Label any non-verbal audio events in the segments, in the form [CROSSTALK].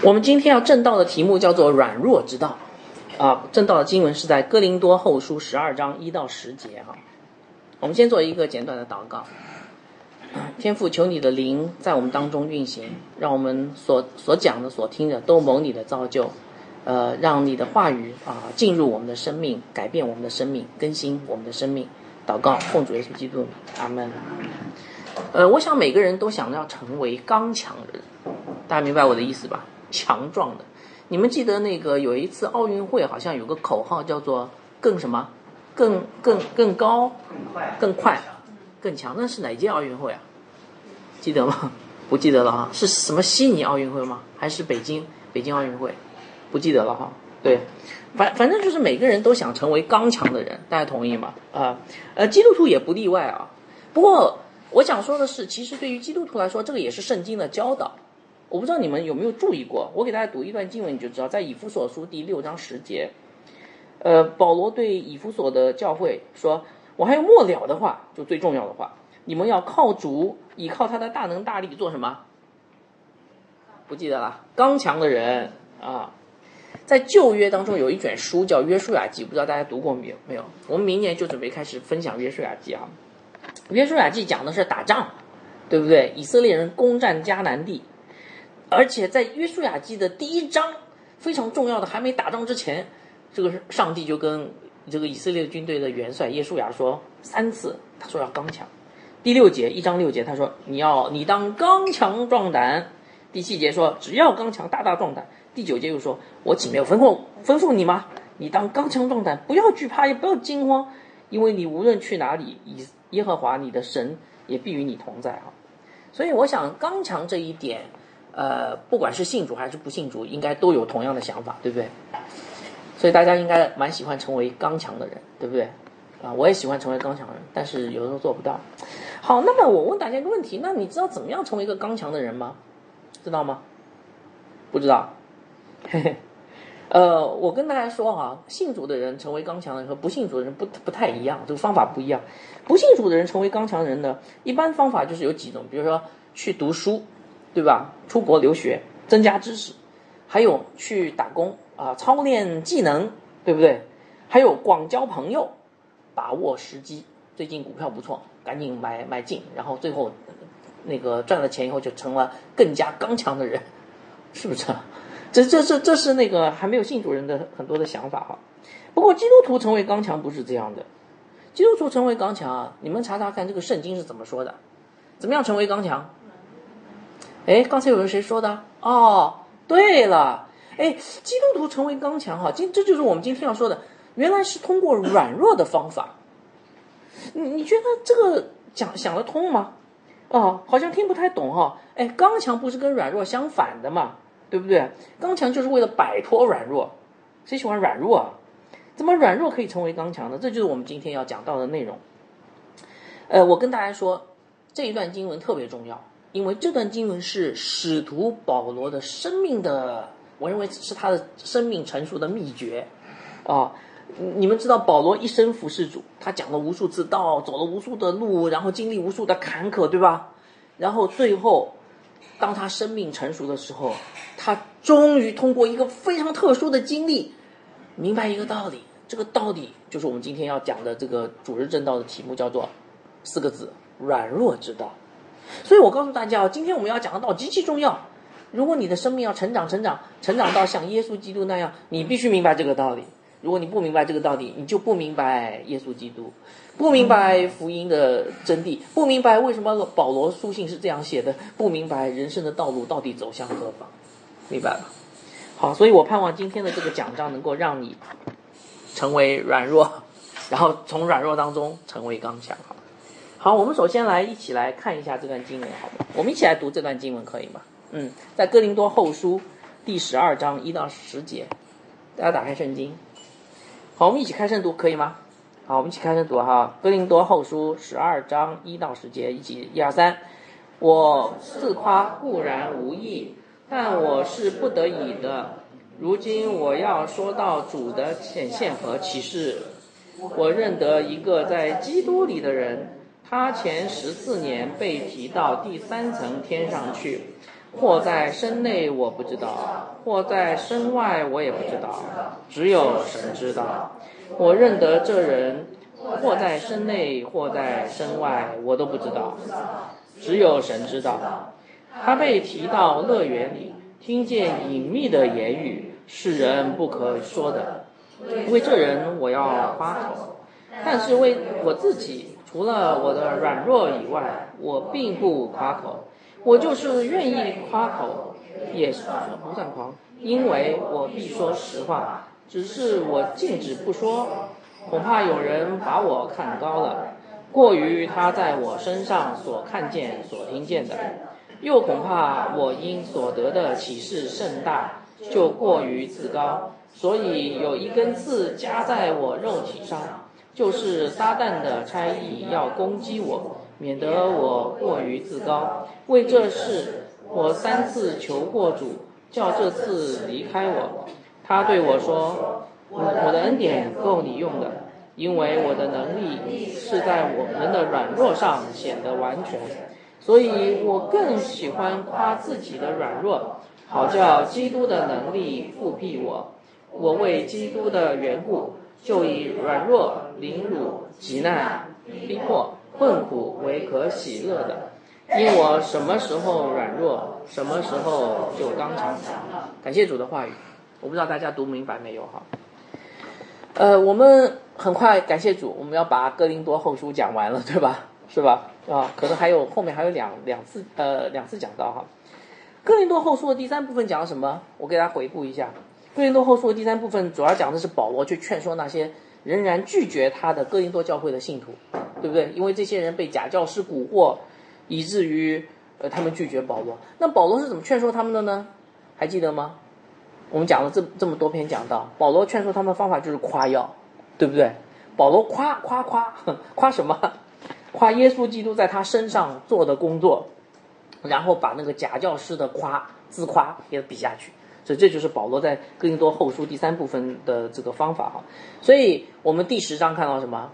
我们今天要正道的题目叫做“软弱之道”，啊，正道的经文是在哥林多后书十二章一到十节哈。我们先做一个简短的祷告。[COUGHS] 天父，求你的灵在我们当中运行，让我们所所讲的、所听的都蒙你的造就，呃，让你的话语啊进入我们的生命，改变我们的生命，更新我们的生命。祷告，奉主耶稣基督，阿门。呃，我想每个人都想要成为刚强人，大家明白我的意思吧？强壮的。你们记得那个有一次奥运会，好像有个口号叫做“更什么，更更更高，更快，更快，更强”，那是哪届奥运会啊？记得吗？不记得了哈。是什么悉尼奥运会吗？还是北京北京奥运会？不记得了哈。对，反反正就是每个人都想成为刚强的人，大家同意吗？啊，呃，基督徒也不例外啊。不过我想说的是，其实对于基督徒来说，这个也是圣经的教导。我不知道你们有没有注意过，我给大家读一段经文，你就知道，在以弗所书第六章十节，呃，保罗对以弗所的教会说：“我还有末了的话，就最重要的话，你们要靠主，倚靠他的大能大力，做什么？不记得了？刚强的人啊。”在旧约当中有一卷书叫《约书亚记》，不知道大家读过没有？没有。我们明年就准备开始分享《约书亚记》啊，《约书亚记》讲的是打仗，对不对？以色列人攻占迦南地。而且在约书亚记的第一章非常重要的，还没打仗之前，这个上帝就跟这个以色列军队的元帅耶稣亚说三次，他说要刚强。第六节一章六节他说你要你当刚强壮胆。第七节说只要刚强大大壮胆。第九节又说我岂没有吩咐吩咐你吗？你当刚强壮胆，不要惧怕，也不要惊慌，因为你无论去哪里，以耶和华你的神也必与你同在哈。所以我想刚强这一点。呃，不管是信主还是不信主，应该都有同样的想法，对不对？所以大家应该蛮喜欢成为刚强的人，对不对？啊，我也喜欢成为刚强人，但是有的时候做不到。好，那么我问大家一个问题：那你知道怎么样成为一个刚强的人吗？知道吗？不知道。嘿嘿。呃，我跟大家说哈，信主的人成为刚强的人和不信主的人不不太一样，这个方法不一样。不信主的人成为刚强的人呢，一般方法就是有几种，比如说去读书。对吧？出国留学，增加知识，还有去打工啊，操练技能，对不对？还有广交朋友，把握时机。最近股票不错，赶紧买买进，然后最后那个赚了钱以后就成了更加刚强的人，[LAUGHS] 是不是？这这这这是那个还没有信主人的很多的想法哈。不过基督徒成为刚强不是这样的，基督徒成为刚强啊，你们查查看这个圣经是怎么说的？怎么样成为刚强？哎，刚才有人谁说的？哦，对了，哎，基督徒成为刚强哈，今这就是我们今天要说的，原来是通过软弱的方法。你你觉得这个讲想得通吗？哦，好像听不太懂哈。哎，刚强不是跟软弱相反的嘛，对不对？刚强就是为了摆脱软弱，谁喜欢软弱啊？怎么软弱可以成为刚强呢？这就是我们今天要讲到的内容。呃，我跟大家说，这一段经文特别重要。因为这段经文是使徒保罗的生命的，我认为是他的生命成熟的秘诀，啊，你们知道保罗一生服侍主，他讲了无数次道，走了无数的路，然后经历无数的坎坷，对吧？然后最后，当他生命成熟的时候，他终于通过一个非常特殊的经历，明白一个道理，这个道理就是我们今天要讲的这个主日正道的题目，叫做四个字：软弱之道。所以我告诉大家今天我们要讲的道极其重要。如果你的生命要成长、成长、成长到像耶稣基督那样，你必须明白这个道理。如果你不明白这个道理，你就不明白耶稣基督，不明白福音的真谛，不明白为什么保罗书信是这样写的，不明白人生的道路到底走向何方，明白吧？好，所以我盼望今天的这个讲章能够让你成为软弱，然后从软弱当中成为刚强。好。我们首先来一起来看一下这段经文，好吗？我们一起来读这段经文，可以吗？嗯，在哥林多后书第十二章一到十节，大家打开圣经。好，我们一起开圣读，可以吗？好，我们一起开圣读哈。哥林多后书十二章一到十节，一起一二三。我自夸固然无益，但我是不得已的。如今我要说到主的显现和启示。我认得一个在基督里的人。他前十四年被提到第三层天上去，或在身内我不知道，或在身外我也不知道，只有神知道。我认得这人，或在身内，或在身外，我都不知道，只有神知道。他被提到乐园里，听见隐秘的言语，是人不可说的。为这人我要夸口，但是为我自己，除了我的软弱以外，我并不夸口。我就是愿意夸口，也不算狂，因为我必说实话，只是我禁止不说，恐怕有人把我看高了，过于他在我身上所看见、所听见的，又恐怕我因所得的启示甚大，就过于自高，所以有一根刺加在我肉体上，就是撒旦的差役要攻击我。免得我过于自高，为这事我三次求过主，叫这次离开我。他对我说：“我我的恩典够你用的，因为我的能力是在我们的软弱上显得完全。所以我更喜欢夸自己的软弱，好叫基督的能力复辟我。我为基督的缘故，就以软弱、凌辱、极难、逼迫。”困苦为可喜乐的，因我什么时候软弱，什么时候就刚强。感谢主的话语，我不知道大家读明白没有哈？呃，我们很快感谢主，我们要把哥林多后书讲完了，对吧？是吧？啊，可能还有后面还有两两次呃两次讲到哈。哥林多后书的第三部分讲了什么？我给大家回顾一下。哥林多后书的第三部分主要讲的是保罗去劝说那些。仍然拒绝他的哥林多教会的信徒，对不对？因为这些人被假教师蛊惑，以至于呃他们拒绝保罗。那保罗是怎么劝说他们的呢？还记得吗？我们讲了这这么多篇讲到，保罗劝说他们的方法就是夸耀，对不对？保罗夸夸夸 [LAUGHS] 夸什么？夸耶稣基督在他身上做的工作，然后把那个假教师的夸自夸给比下去。所以这就是保罗在哥林多后书第三部分的这个方法哈。所以我们第十章看到什么？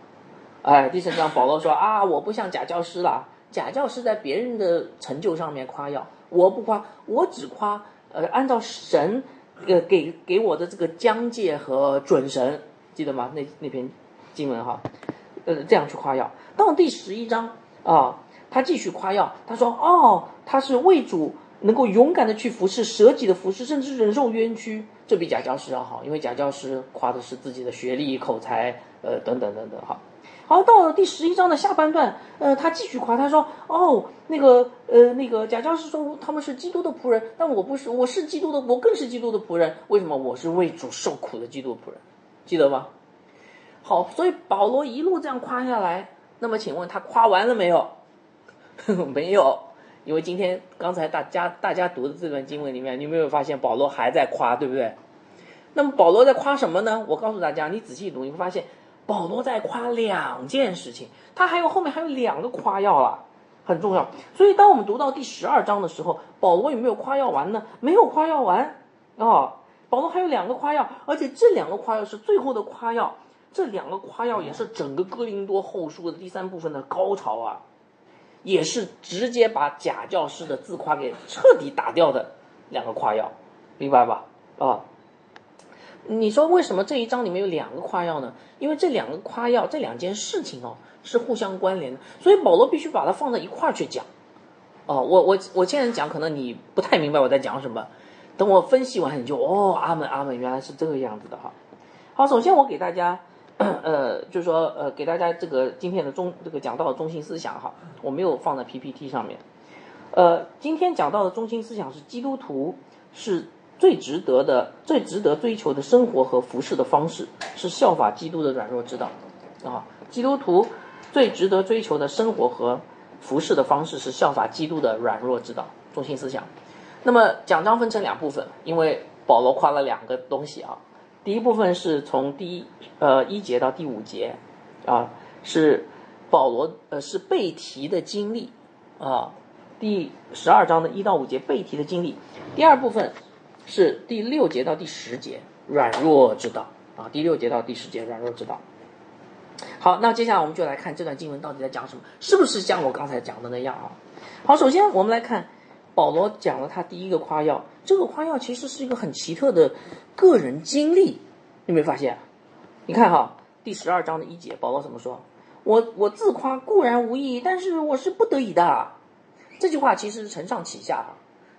哎，第十章保罗说啊，我不像假教师了，假教师在别人的成就上面夸耀，我不夸，我只夸呃按照神呃给给我的这个疆界和准神，记得吗？那那篇经文哈，呃这样去夸耀。到第十一章啊，他继续夸耀，他说哦，他是为主。能够勇敢的去服侍，舍己的服侍，甚至忍受冤屈，这比假教师要好，因为假教师夸的是自己的学历、口才，呃，等等等等，哈。好，到了第十一章的下半段，呃，他继续夸，他说：“哦，那个，呃，那个假教师说他们是基督的仆人，但我不是，我是基督的，我更是基督的仆人。为什么？我是为主受苦的基督仆人，记得吗？好，所以保罗一路这样夸下来，那么请问他夸完了没有？[LAUGHS] 没有。”因为今天刚才大家大家读的这段经文里面，你有没有发现保罗还在夸，对不对？那么保罗在夸什么呢？我告诉大家，你仔细读，你会发现保罗在夸两件事情，他还有后面还有两个夸耀了，很重要。所以当我们读到第十二章的时候，保罗有没有夸耀完呢？没有夸耀完啊！保罗还有两个夸耀，而且这两个夸耀是最后的夸耀，这两个夸耀也是整个哥林多后书的第三部分的高潮啊！也是直接把假教师的自夸给彻底打掉的两个夸耀，明白吧？啊，你说为什么这一章里面有两个夸耀呢？因为这两个夸耀这两件事情哦是互相关联的，所以保罗必须把它放在一块儿去讲。哦，我我我现在讲可能你不太明白我在讲什么，等我分析完你就哦阿门阿门，原来是这个样子的哈。好，首先我给大家。呃，就是说，呃，给大家这个今天的中这个讲到的中心思想哈，我没有放在 PPT 上面。呃，今天讲到的中心思想是基督徒是最值得的、最值得追求的生活和服饰的方式，是效法基督的软弱之道啊。基督徒最值得追求的生活和服饰的方式是效法基督的软弱之道，中心思想。那么讲章分成两部分，因为保罗夸了两个东西啊。第一部分是从第一呃一节到第五节，啊是保罗呃是背题的经历啊，第十二章的一到五节背题的经历。第二部分是第六节到第十节软弱之道啊，第六节到第十节软弱之道。好，那接下来我们就来看这段经文到底在讲什么，是不是像我刚才讲的那样啊？好，首先我们来看保罗讲了他第一个夸耀，这个夸耀其实是一个很奇特的个人经历，你没发现？你看哈，第十二章的一节，保罗怎么说？我我自夸固然无益，但是我是不得已的。这句话其实是承上启下。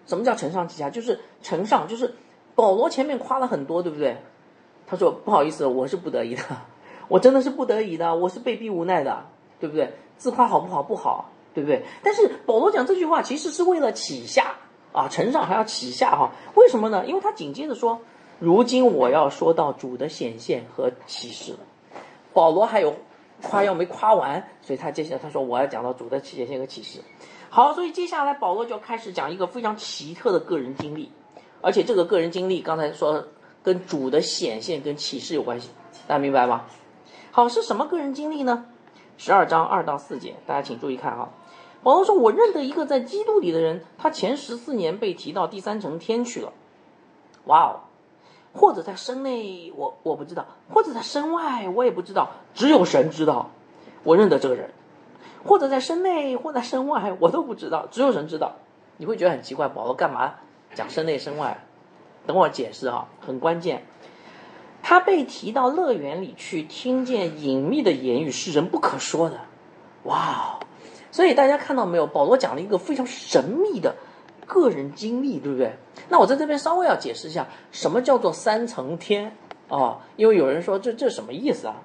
什么叫承上启下？就是承上，就是保罗前面夸了很多，对不对？他说不好意思，我是不得已的，我真的是不得已的，我是被逼无奈的，对不对？自夸好不好？不好，对不对？但是保罗讲这句话其实是为了启下啊，承上还要启下哈。为什么呢？因为他紧接着说，如今我要说到主的显现和启示。保罗还有。夸耀没夸完，所以他接下来他说我要讲到主的显现和启示。好，所以接下来保罗就开始讲一个非常奇特的个人经历，而且这个个人经历刚才说跟主的显现跟启示有关系，大家明白吗？好，是什么个人经历呢？十二章二到四节，大家请注意看哈。保罗说：“我认得一个在基督里的人，他前十四年被提到第三层天去了。”哇哦！或者在身内，我我不知道；或者在身外，我也不知道。只有神知道，我认得这个人。或者在身内，或在身外，我都不知道。只有神知道。你会觉得很奇怪，保罗干嘛讲身内身外？等会儿解释啊，很关键。他被提到乐园里去，听见隐秘的言语是人不可说的。哇哦！所以大家看到没有？保罗讲了一个非常神秘的。个人经历，对不对？那我在这边稍微要解释一下，什么叫做三层天啊？因为有人说这这什么意思啊？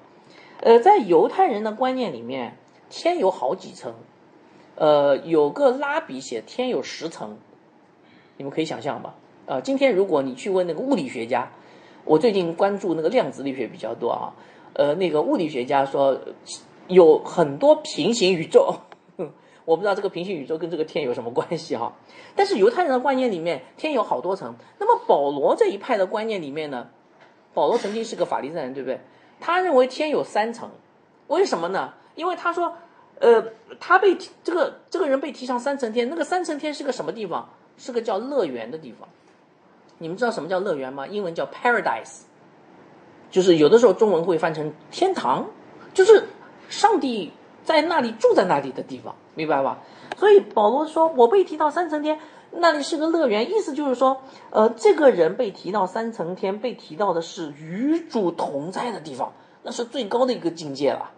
呃，在犹太人的观念里面，天有好几层，呃，有个拉比写天有十层，你们可以想象吧？呃，今天如果你去问那个物理学家，我最近关注那个量子力学比较多啊，呃，那个物理学家说有很多平行宇宙。我不知道这个平行宇宙跟这个天有什么关系哈，[LAUGHS] 但是犹太人的观念里面，天有好多层。那么保罗这一派的观念里面呢，保罗曾经是个法利赛人，对不对？他认为天有三层，为什么呢？因为他说，呃，他被这个这个人被提上三层天，那个三层天是个什么地方？是个叫乐园的地方。你们知道什么叫乐园吗？英文叫 paradise，就是有的时候中文会翻成天堂，就是上帝。在那里住在那里的地方，明白吧？所以保罗说：“我被提到三层天，那里是个乐园。”意思就是说，呃，这个人被提到三层天，被提到的是与主同在的地方，那是最高的一个境界了，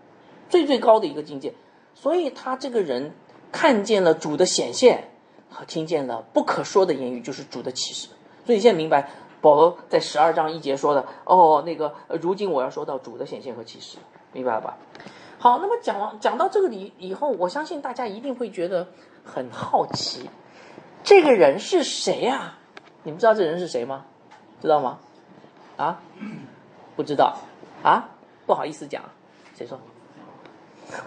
最最高的一个境界。所以他这个人看见了主的显现，和听见了不可说的言语，就是主的启示。所以现在明白保罗在十二章一节说的：“哦，那个如今我要说到主的显现和启示，明白了吧？”好，那么讲完讲到这个里以后，我相信大家一定会觉得很好奇，这个人是谁呀？你们知道这人是谁吗？知道吗？啊？不知道？啊？不好意思讲，谁说？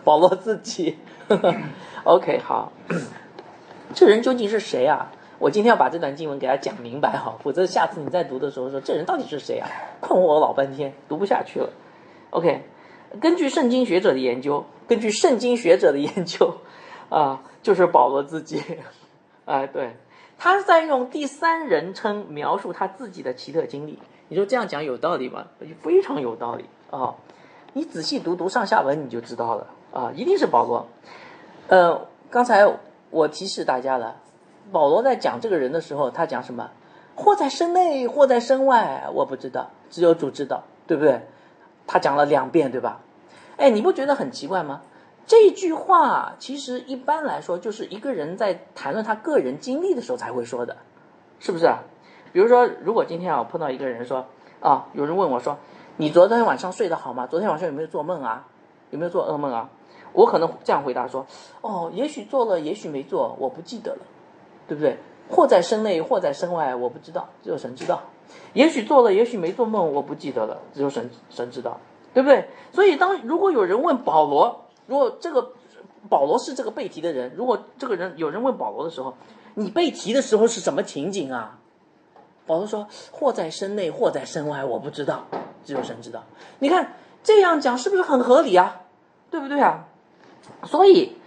保罗自己。[LAUGHS] OK，好，这人究竟是谁啊？我今天要把这段经文给他讲明白哈，否则下次你再读的时候说这人到底是谁啊？困惑我老半天，读不下去了。OK。根据圣经学者的研究，根据圣经学者的研究，[LAUGHS] 啊，就是保罗自己，[LAUGHS] 哎，对，他在用第三人称描述他自己的奇特经历。你说这样讲有道理吗？非常有道理啊！你仔细读读上下文你就知道了啊，一定是保罗。呃，刚才我提示大家了，保罗在讲这个人的时候，他讲什么？或在身内，或在身外，我不知道，只有主知道，对不对？他讲了两遍，对吧？哎，你不觉得很奇怪吗？这句话其实一般来说就是一个人在谈论他个人经历的时候才会说的，是不是？比如说，如果今天啊碰到一个人说啊，有人问我说，你昨天晚上睡得好吗？昨天晚上有没有做梦啊？有没有做噩梦啊？我可能这样回答说，哦，也许做了，也许没做，我不记得了，对不对？或在身内，或在身外，我不知道，只有神知道。也许做了，也许没做梦，我不记得了，只有神神知道，对不对？所以当如果有人问保罗，如果这个保罗是这个被提的人，如果这个人有人问保罗的时候，你被提的时候是什么情景啊？保罗说：或在身内，或在身外，我不知道，只有神知道。你看这样讲是不是很合理啊？对不对啊？所以。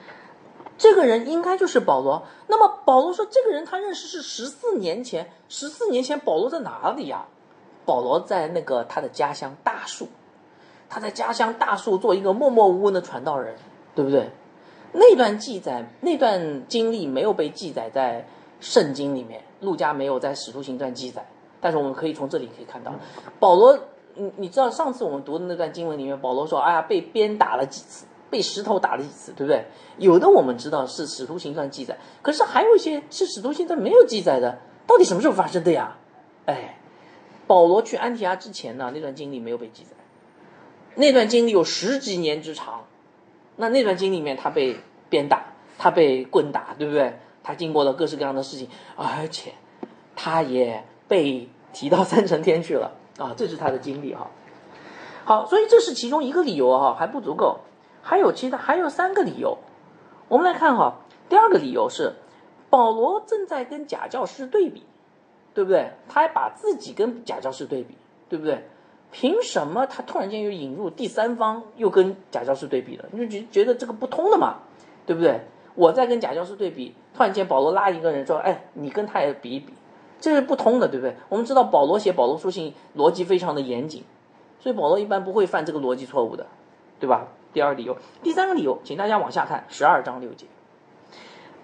这个人应该就是保罗。那么保罗说，这个人他认识是十四年前。十四年前，保罗在哪里呀？保罗在那个他的家乡大树，他在家乡大树做一个默默无闻的传道人，对不对？那段记载，那段经历没有被记载在圣经里面，路加没有在使徒行传记载，但是我们可以从这里可以看到，保罗，你你知道上次我们读的那段经文里面，保罗说，哎呀，被鞭打了几次，被石头打了几次，对不对？有的我们知道是使徒行传记载，可是还有一些是使徒行传没有记载的，到底什么时候发生的呀？哎，保罗去安提阿之前呢，那段经历没有被记载，那段经历有十几年之长，那那段经历里面他被鞭打，他被棍打，对不对？他经过了各式各样的事情，而且他也被提到三层天去了啊！这是他的经历哈。好，所以这是其中一个理由哈，还不足够，还有其他还有三个理由。我们来看哈，第二个理由是保罗正在跟假教师对比，对不对？他还把自己跟假教师对比，对不对？凭什么他突然间又引入第三方，又跟假教师对比了？你就觉觉得这个不通的嘛，对不对？我在跟假教师对比，突然间保罗拉一个人说：“哎，你跟他也比一比，这是不通的，对不对？”我们知道保罗写保罗书信逻辑非常的严谨，所以保罗一般不会犯这个逻辑错误的，对吧？第二个理由，第三个理由，请大家往下看十二章六节，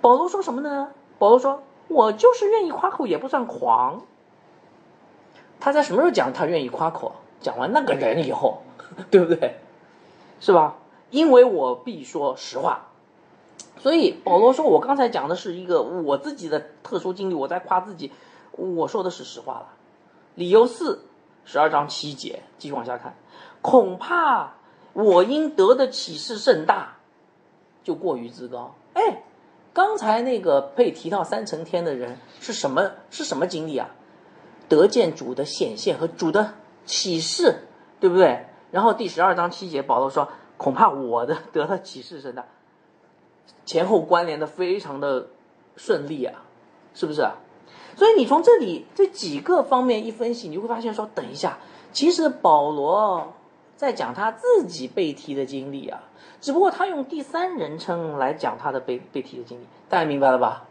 保罗说什么呢？保罗说：“我就是愿意夸口，也不算狂。”他在什么时候讲他愿意夸口？讲完那个人以后，[LAUGHS] 对不对？是吧？因为我必说实话。所以保罗说：“我刚才讲的是一个我自己的特殊经历，我在夸自己，我说的是实话了。”理由四，十二章七节，继续往下看。恐怕我因得的启示甚大，就过于自高。哎，刚才那个被提到三层天的人是什么？是什么经历啊？得见主的显现和主的启示，对不对？然后第十二章七节，保罗说：“恐怕我的得的启示神的。”前后关联的非常的顺利啊，是不是？所以你从这里这几个方面一分析，你就会发现说，等一下，其实保罗在讲他自己被提的经历啊，只不过他用第三人称来讲他的被被提的经历，大家明白了吧？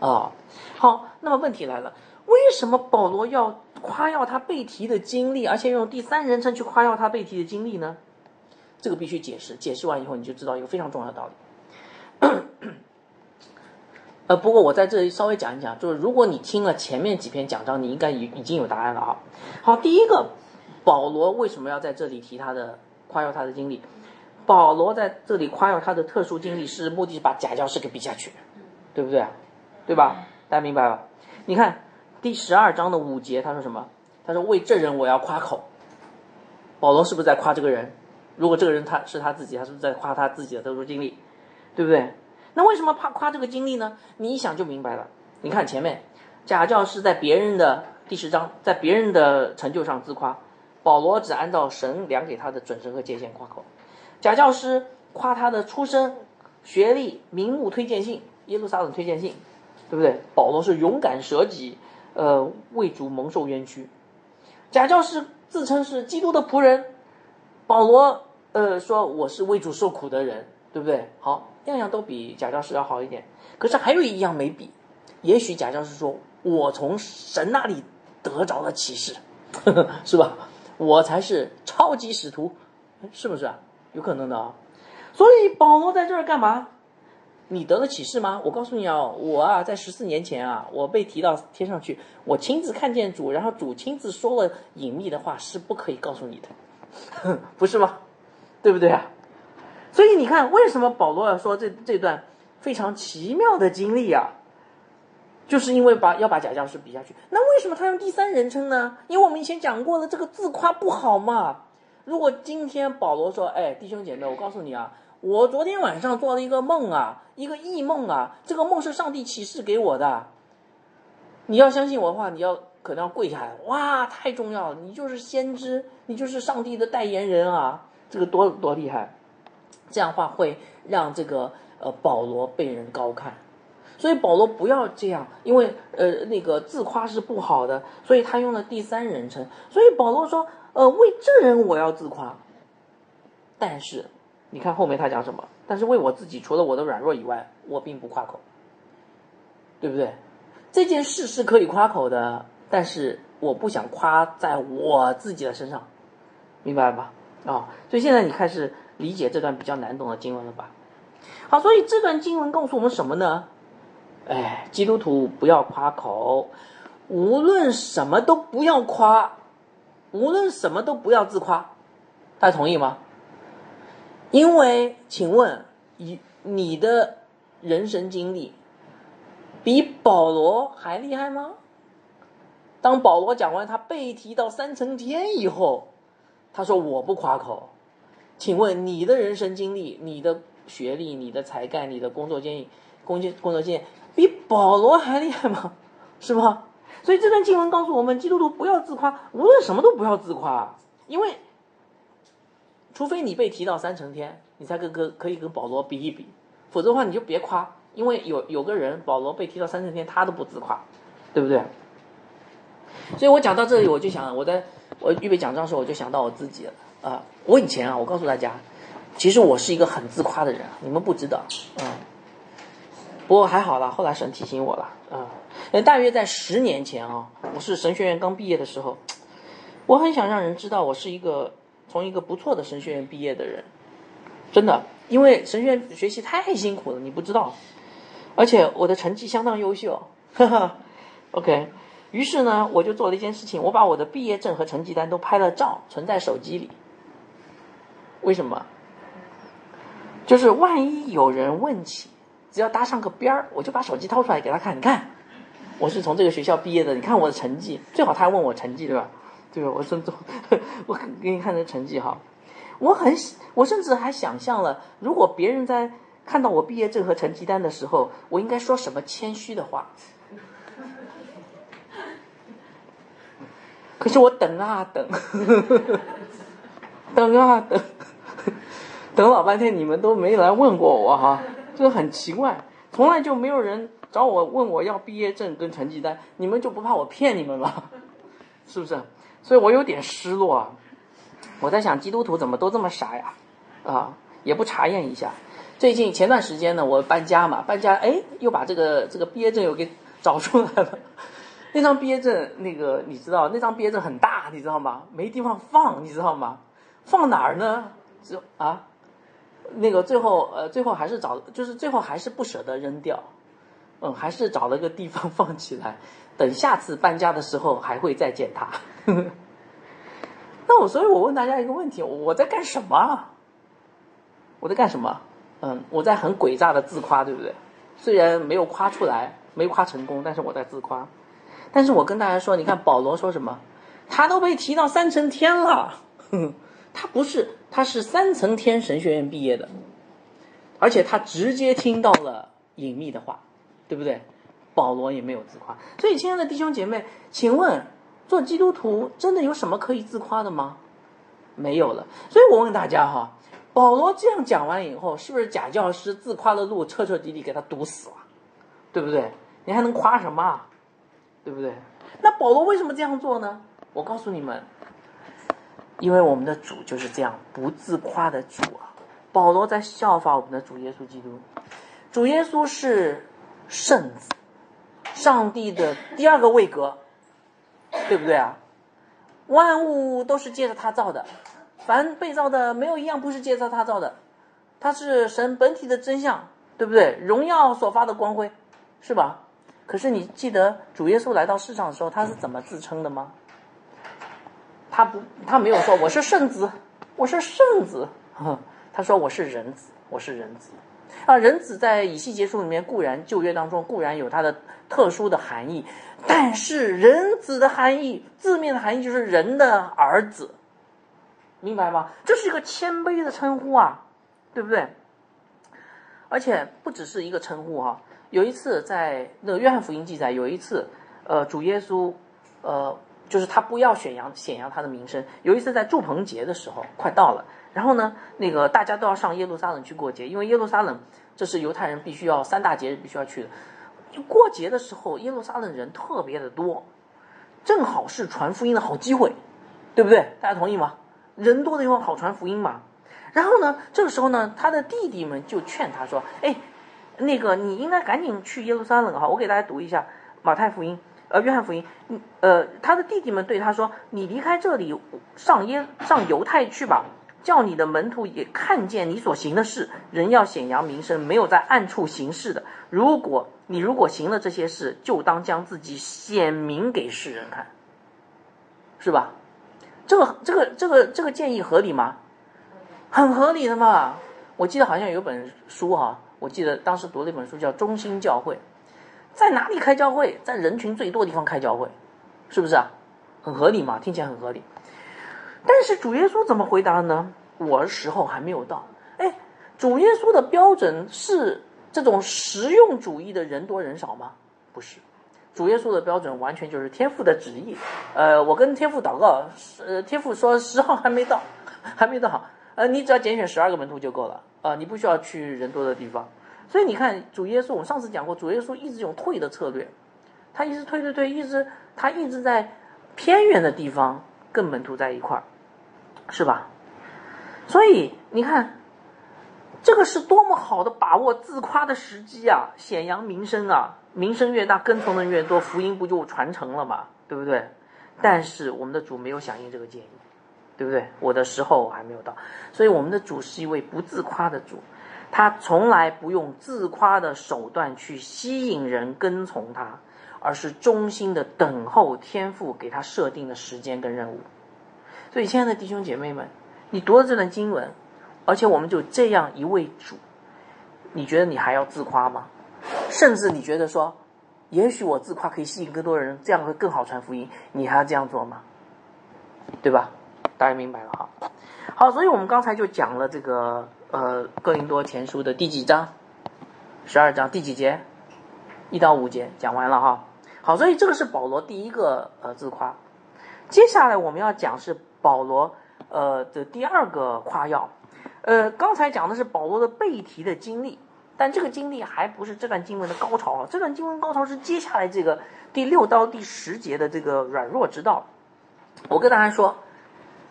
啊，好，那么问题来了，为什么保罗要夸耀他被提的经历，而且用第三人称去夸耀他被提的经历呢？这个必须解释，解释完以后你就知道一个非常重要的道理。呃，不过我在这里稍微讲一讲，就是如果你听了前面几篇讲章，你应该已已经有答案了啊。好，第一个，保罗为什么要在这里提他的夸耀他的经历？保罗在这里夸耀他的特殊经历，是目的是把假教师给比下去，对不对？对吧？大家明白吧？你看第十二章的五节，他说什么？他说为这人我要夸口。保罗是不是在夸这个人？如果这个人他是他自己，他是不是在夸他自己的特殊经历？对不对？那为什么怕夸这个经历呢？你一想就明白了。你看前面，假教师在别人的第十章，在别人的成就上自夸，保罗只按照神量给他的准绳和界限夸口。假教师夸他的出身、学历、名目、推荐信、耶路撒冷推荐信，对不对？保罗是勇敢舍己，呃，为主蒙受冤屈。假教师自称是基督的仆人，保罗呃说我是为主受苦的人，对不对？好。样样都比假教师要好一点，可是还有一样没比。也许假教师说：“我从神那里得着了启示，[LAUGHS] 是吧？我才是超级使徒，是不是啊？有可能的啊。”所以保罗在这儿干嘛？你得了启示吗？我告诉你啊，我啊，在十四年前啊，我被提到天上去，我亲自看见主，然后主亲自说了隐秘的话，是不可以告诉你的，[LAUGHS] 不是吗？对不对啊？所以你看，为什么保罗要说这这段非常奇妙的经历啊？就是因为把要把假教师比下去。那为什么他用第三人称呢？因为我们以前讲过了，这个自夸不好嘛。如果今天保罗说：“哎，弟兄姐妹，我告诉你啊，我昨天晚上做了一个梦啊，一个异梦啊，这个梦是上帝启示给我的。你要相信我的话，你要可能要跪下来。哇，太重要了！你就是先知，你就是上帝的代言人啊，这个多多厉害！”这样的话会让这个呃保罗被人高看，所以保罗不要这样，因为呃那个自夸是不好的，所以他用了第三人称。所以保罗说，呃为这人我要自夸，但是你看后面他讲什么？但是为我自己，除了我的软弱以外，我并不夸口，对不对？这件事是可以夸口的，但是我不想夸在我自己的身上，明白了吧？啊，所以现在你开始。理解这段比较难懂的经文了吧？好，所以这段经文告诉我们什么呢？哎，基督徒不要夸口，无论什么都不要夸，无论什么都不要自夸，大家同意吗？因为，请问，你你的人生经历比保罗还厉害吗？当保罗讲完他被提到三层天以后，他说我不夸口。请问你的人生经历、你的学历、你的才干、你的工作经历、工作工作经验比保罗还厉害吗？是吧？所以这段经文告诉我们，基督徒不要自夸，无论什么都不要自夸，因为。除非你被提到三层天，你才跟跟可以跟保罗比一比，否则的话你就别夸，因为有有个人保罗被提到三层天，他都不自夸，对不对？所以我讲到这里，我就想我在我预备讲章的时候，我就想到我自己了啊！我以前啊，我告诉大家，其实我是一个很自夸的人，你们不知道啊。不过还好啦，后来神提醒我了啊。大约在十年前啊，我是神学院刚毕业的时候，我很想让人知道我是一个。从一个不错的神学院毕业的人，真的，因为神学院学习太辛苦了，你不知道，而且我的成绩相当优秀，哈哈。OK，于是呢，我就做了一件事情，我把我的毕业证和成绩单都拍了照，存在手机里。为什么？就是万一有人问起，只要搭上个边儿，我就把手机掏出来给他看，你看，我是从这个学校毕业的，你看我的成绩，最好他还问我成绩，对吧？对？我甚至 [LAUGHS] 我给你看这成绩哈，我很我甚至还想象了，如果别人在看到我毕业证和成绩单的时候，我应该说什么谦虚的话。可是我等啊等，[LAUGHS] 等啊等，等老半天，你们都没来问过我哈，这很奇怪，从来就没有人找我问我要毕业证跟成绩单，你们就不怕我骗你们吗？是不是？所以我有点失落啊！我在想，基督徒怎么都这么傻呀？啊，也不查验一下。最近前段时间呢，我搬家嘛，搬家哎，又把这个这个毕业证又给找出来了。[LAUGHS] 那张毕业证，那个你知道，那张毕业证很大，你知道吗？没地方放，你知道吗？放哪儿呢？就啊，那个最后呃，最后还是找，就是最后还是不舍得扔掉，嗯，还是找了个地方放起来。等下次搬家的时候还会再见他。[LAUGHS] 那我所以，我问大家一个问题：我在干什么？我在干什么？嗯，我在很诡诈的自夸，对不对？虽然没有夸出来，没夸成功，但是我在自夸。但是我跟大家说，你看保罗说什么？他都被提到三层天了。[LAUGHS] 他不是，他是三层天神学院毕业的，而且他直接听到了隐秘的话，对不对？保罗也没有自夸，所以亲爱的弟兄姐妹，请问做基督徒真的有什么可以自夸的吗？没有了。所以我问大家哈，保罗这样讲完以后，是不是假教师自夸的路彻彻底底给他堵死了？对不对？你还能夸什么？啊对不对？那保罗为什么这样做呢？我告诉你们，因为我们的主就是这样不自夸的主啊。保罗在效法我们的主耶稣基督，主耶稣是圣子。上帝的第二个位格，对不对啊？万物都是借着他造的，凡被造的没有一样不是借着他造的。他是神本体的真相，对不对？荣耀所发的光辉，是吧？可是你记得主耶稣来到世上的时候，他是怎么自称的吗？他不，他没有说我是圣子，我是圣子，[LAUGHS] 他说我是人子，我是人子。啊，人子在以西结书里面固然旧约当中固然有他的特殊的含义，但是人子的含义字面的含义就是人的儿子，明白吗？这是一个谦卑的称呼啊，对不对？而且不只是一个称呼哈。有一次在那个约翰福音记载，有一次，呃，主耶稣，呃，就是他不要显扬显扬他的名声。有一次在祝棚节的时候，快到了。然后呢，那个大家都要上耶路撒冷去过节，因为耶路撒冷这是犹太人必须要三大节日必须要去的。过节的时候，耶路撒冷人特别的多，正好是传福音的好机会，对不对？大家同意吗？人多的地方好传福音嘛。然后呢，这个时候呢，他的弟弟们就劝他说：“哎，那个你应该赶紧去耶路撒冷哈。”我给大家读一下马太福音，呃，约翰福音，呃，他的弟弟们对他说：“你离开这里，上耶上犹太去吧。”叫你的门徒也看见你所行的事，人要显扬名声，没有在暗处行事的。如果你如果行了这些事，就当将自己显明给世人看，是吧？这个这个这个这个建议合理吗？很合理的嘛。我记得好像有本书哈，我记得当时读了一本书叫《中心教会》，在哪里开教会？在人群最多的地方开教会，是不是啊？很合理嘛，听起来很合理。但是主耶稣怎么回答呢？我的时候还没有到。哎，主耶稣的标准是这种实用主义的人多人少吗？不是，主耶稣的标准完全就是天父的旨意。呃，我跟天父祷告，呃，天父说十号还没到，还没到。呃，你只要拣选十二个门徒就够了啊，你不需要去人多的地方。所以你看，主耶稣，我上次讲过，主耶稣一直用退的策略，他一直退退退，一直他一直在偏远的地方跟门徒在一块儿。是吧？所以你看，这个是多么好的把握自夸的时机啊！显扬名声啊，名声越大，跟从的人越多，福音不就传承了嘛？对不对？但是我们的主没有响应这个建议，对不对？我的时候还没有到，所以我们的主是一位不自夸的主，他从来不用自夸的手段去吸引人跟从他，而是衷心的等候天父给他设定的时间跟任务。所以，亲爱的弟兄姐妹们，你读了这段经文，而且我们就这样一位主，你觉得你还要自夸吗？甚至你觉得说，也许我自夸可以吸引更多人，这样会更好传福音，你还要这样做吗？对吧？大家明白了哈。好，所以我们刚才就讲了这个呃《哥林多前书》的第几章？十二章第几节？一到五节讲完了哈。好，所以这个是保罗第一个呃自夸。接下来我们要讲是。保罗，呃的第二个夸耀，呃，刚才讲的是保罗的背题的经历，但这个经历还不是这段经文的高潮啊，这段经文高潮是接下来这个第六到第十节的这个软弱之道。我跟大家说，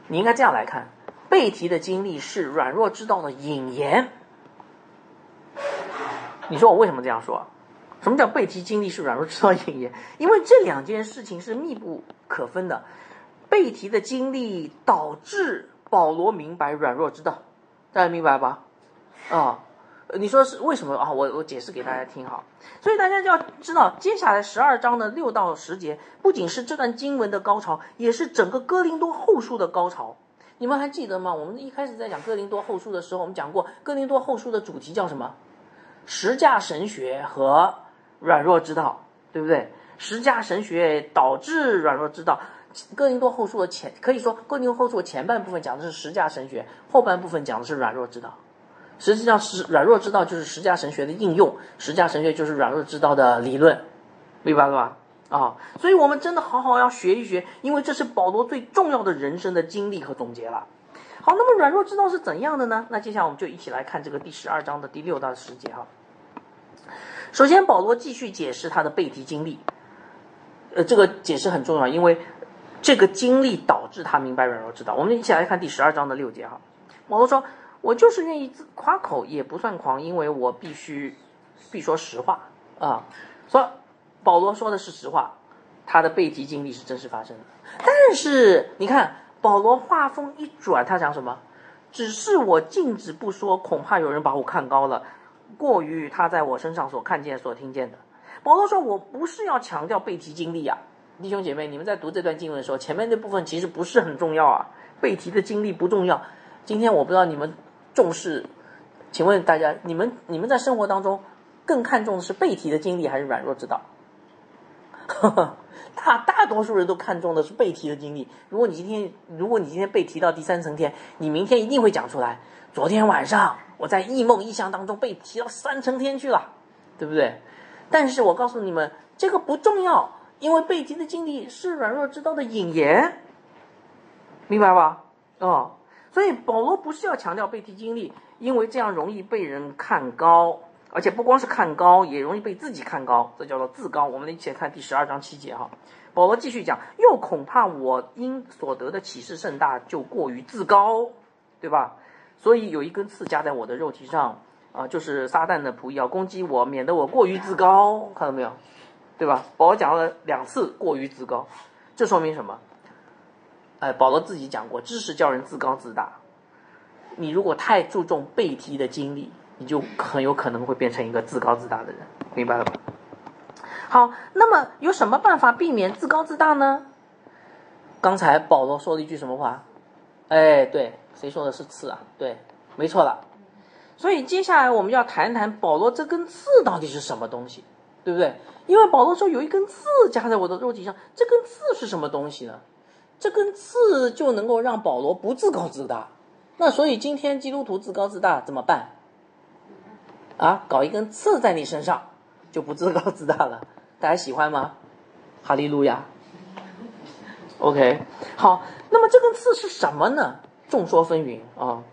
你应该这样来看，背题的经历是软弱之道的引言。你说我为什么这样说？什么叫背题经历是软弱之道引言？因为这两件事情是密不可分的。背题的经历导致保罗明白软弱之道，大家明白吧？啊，你说是为什么啊？我我解释给大家听哈。所以大家就要知道，接下来十二章的六到十节，不仅是这段经文的高潮，也是整个哥林多后书的高潮。你们还记得吗？我们一开始在讲哥林多后书的时候，我们讲过哥林多后书的主题叫什么？实价神学和软弱之道，对不对？实价神学导致软弱之道。哥林多后书的前可以说，哥林多后书的前半部分讲的是十架神学，后半部分讲的是软弱之道。实际上，是软弱之道就是十架神学的应用，十架神学就是软弱之道的理论，明白了吧？啊，所以我们真的好好要学一学，因为这是保罗最重要的人生的经历和总结了。好，那么软弱之道是怎样的呢？那接下来我们就一起来看这个第十二章的第六到十节哈。首先，保罗继续解释他的背题经历，呃，这个解释很重要，因为。这个经历导致他明白软弱之道。我们一起来看第十二章的六节哈。保罗说：“我就是愿意夸口，也不算狂，因为我必须必说实话啊。”说保罗说的是实话，他的背题经历是真实发生的。但是你看，保罗话锋一转，他讲什么？只是我禁止不说，恐怕有人把我看高了，过于他在我身上所看见、所听见的。保罗说：“我不是要强调背题经历呀。”弟兄姐妹，你们在读这段经文的时候，前面那部分其实不是很重要啊，背题的经历不重要。今天我不知道你们重视，请问大家，你们你们在生活当中更看重的是背题的经历还是软弱之道？[LAUGHS] 大大多数人都看重的是背题的经历。如果你今天如果你今天被提到第三层天，你明天一定会讲出来。昨天晚上我在异梦异象当中被提到三层天去了，对不对？但是我告诉你们，这个不重要。因为背题的经历是软弱之道的引言，明白吧？哦，所以保罗不是要强调背题经历，因为这样容易被人看高，而且不光是看高，也容易被自己看高，这叫做自高。我们一起来看第十二章七节哈，保罗继续讲，又恐怕我因所得的启示甚大，就过于自高，对吧？所以有一根刺加在我的肉体上，啊，就是撒旦的仆役要攻击我，免得我过于自高，看到没有？对吧？保罗讲了两次过于自高，这说明什么？哎，保罗自己讲过，知识叫人自高自大。你如果太注重背题的经历，你就很有可能会变成一个自高自大的人，明白了吧？好，那么有什么办法避免自高自大呢？刚才保罗说了一句什么话？哎，对，谁说的是刺啊？对，没错了。所以接下来我们要谈谈保罗这根刺到底是什么东西，对不对？因为保罗说有一根刺夹在我的肉体上，这根刺是什么东西呢？这根刺就能够让保罗不自高自大。那所以今天基督徒自高自大怎么办？啊，搞一根刺在你身上，就不自高自大了。大家喜欢吗？哈利路亚。OK，好，那么这根刺是什么呢？众说纷纭啊。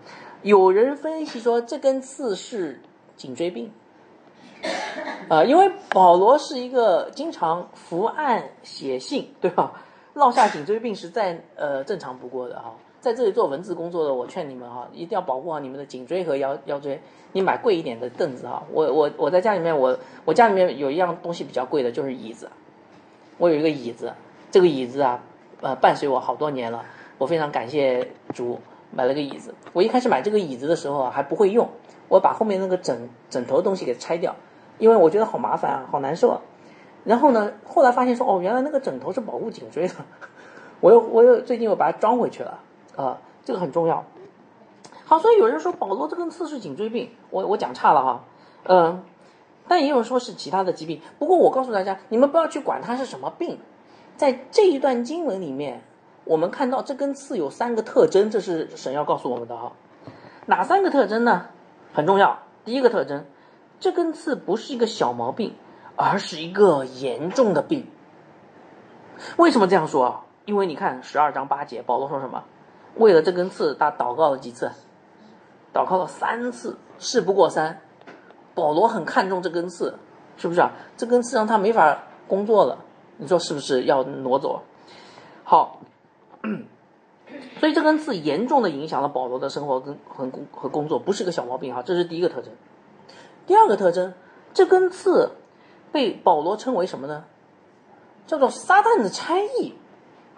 有人分析说，这根刺是颈椎病。[LAUGHS] 啊，因为保罗是一个经常伏案写信，对吧？落下颈椎病是再呃正常不过的哈。在这里做文字工作的，我劝你们哈，一定要保护好你们的颈椎和腰腰椎。你买贵一点的凳子哈。我我我在家里面，我我家里面有一样东西比较贵的，就是椅子。我有一个椅子，这个椅子啊，呃，伴随我好多年了。我非常感谢主，买了个椅子。我一开始买这个椅子的时候啊，还不会用，我把后面那个枕枕头东西给拆掉，因为我觉得好麻烦啊，好难受。啊。然后呢，后来发现说，哦，原来那个枕头是保护颈椎的。[LAUGHS] 我又我又最近又把它装回去了。啊，这个很重要。好，所以有人说保罗这根刺是颈椎病，我我讲差了哈，嗯，但也有人说是其他的疾病。不过我告诉大家，你们不要去管它是什么病。在这一段经文里面，我们看到这根刺有三个特征，这是神要告诉我们的哈。哪三个特征呢？很重要。第一个特征，这根刺不是一个小毛病，而是一个严重的病。为什么这样说？因为你看十二章八节，保罗说什么？为了这根刺，他祷告了几次？祷告了三次，事不过三。保罗很看重这根刺，是不是啊？这根刺让他没法工作了，你说是不是要挪走？好，[CLEARS THROAT] 所以这根刺严重的影响了保罗的生活跟和工和工作，不是个小毛病哈。这是第一个特征。第二个特征，这根刺被保罗称为什么呢？叫做撒旦的差役。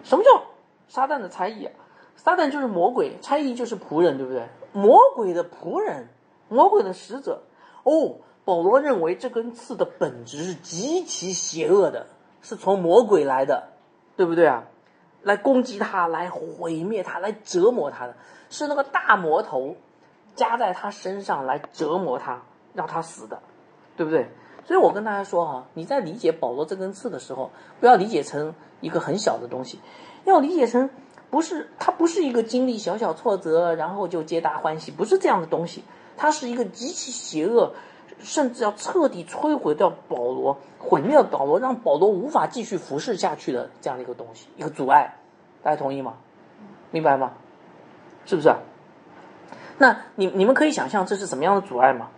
什么叫撒旦的差役啊？撒旦就是魔鬼，差役就是仆人，对不对？魔鬼的仆人，魔鬼的使者。哦，保罗认为这根刺的本质是极其邪恶的，是从魔鬼来的，对不对啊？来攻击他，来毁灭他，来折磨他的，是那个大魔头加在他身上来折磨他，让他死的，对不对？所以我跟大家说哈，你在理解保罗这根刺的时候，不要理解成一个很小的东西，要理解成。不是，他不是一个经历小小挫折然后就皆大欢喜，不是这样的东西。它是一个极其邪恶，甚至要彻底摧毁掉保罗、毁灭保罗，让保罗无法继续服侍下去的这样的一个东西，一个阻碍。大家同意吗？明白吗？是不是？那你你们可以想象这是什么样的阻碍吗？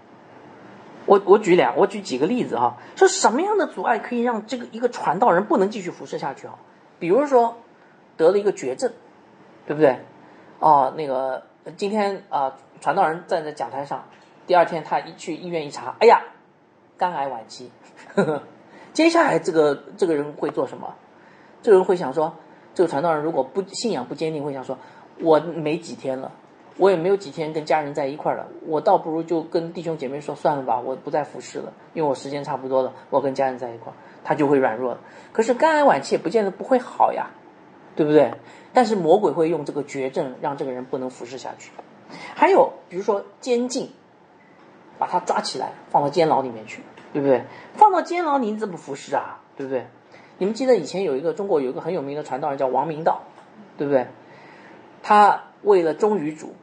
我我举两，我举几个例子哈，说什么样的阻碍可以让这个一个传道人不能继续服侍下去啊？比如说。得了一个绝症，对不对？哦，那个今天啊，传道人站在讲台上，第二天他一去医院一查，哎呀，肝癌晚期。[LAUGHS] 接下来这个这个人会做什么？这个人会想说，这个传道人如果不信仰不坚定，会想说，我没几天了，我也没有几天跟家人在一块了，我倒不如就跟弟兄姐妹说，算了吧，我不再服侍了，因为我时间差不多了，我跟家人在一块，他就会软弱了。可是肝癌晚期也不见得不会好呀。对不对？但是魔鬼会用这个绝症让这个人不能服侍下去。还有，比如说监禁，把他抓起来放到监牢里面去，对不对？放到监牢里你怎么服侍啊？对不对？你们记得以前有一个中国有一个很有名的传道人叫王明道，对不对？他为了忠于主，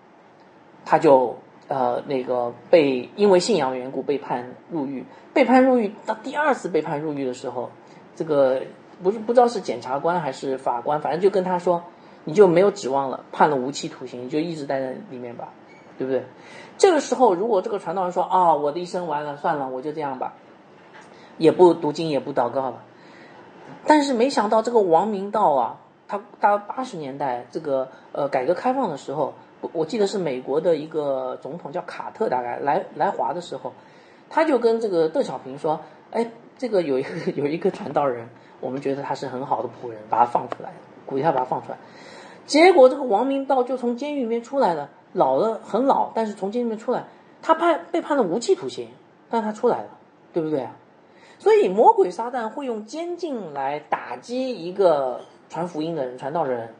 他就呃那个被因为信仰缘故被判入狱。被判入狱到第二次被判入狱的时候，这个。不是不知道是检察官还是法官，反正就跟他说，你就没有指望了，判了无期徒刑，你就一直待在里面吧，对不对？这个时候，如果这个传道人说啊，我的一生完了，算了，我就这样吧，也不读经，也不祷告了。但是没想到这个王明道啊，他他八十年代这个呃改革开放的时候，我记得是美国的一个总统叫卡特，大概来来华的时候，他就跟这个邓小平说，哎，这个有一个 [LAUGHS] 有一个传道人。我们觉得他是很好的仆人，把他放出来，鼓励他把他放出来。结果这个王明道就从监狱里面出来了，老了很老，但是从监狱里面出来，他判被判了无期徒刑，但他出来了，对不对？所以魔鬼撒旦会用监禁来打击一个传福音的人、传道人。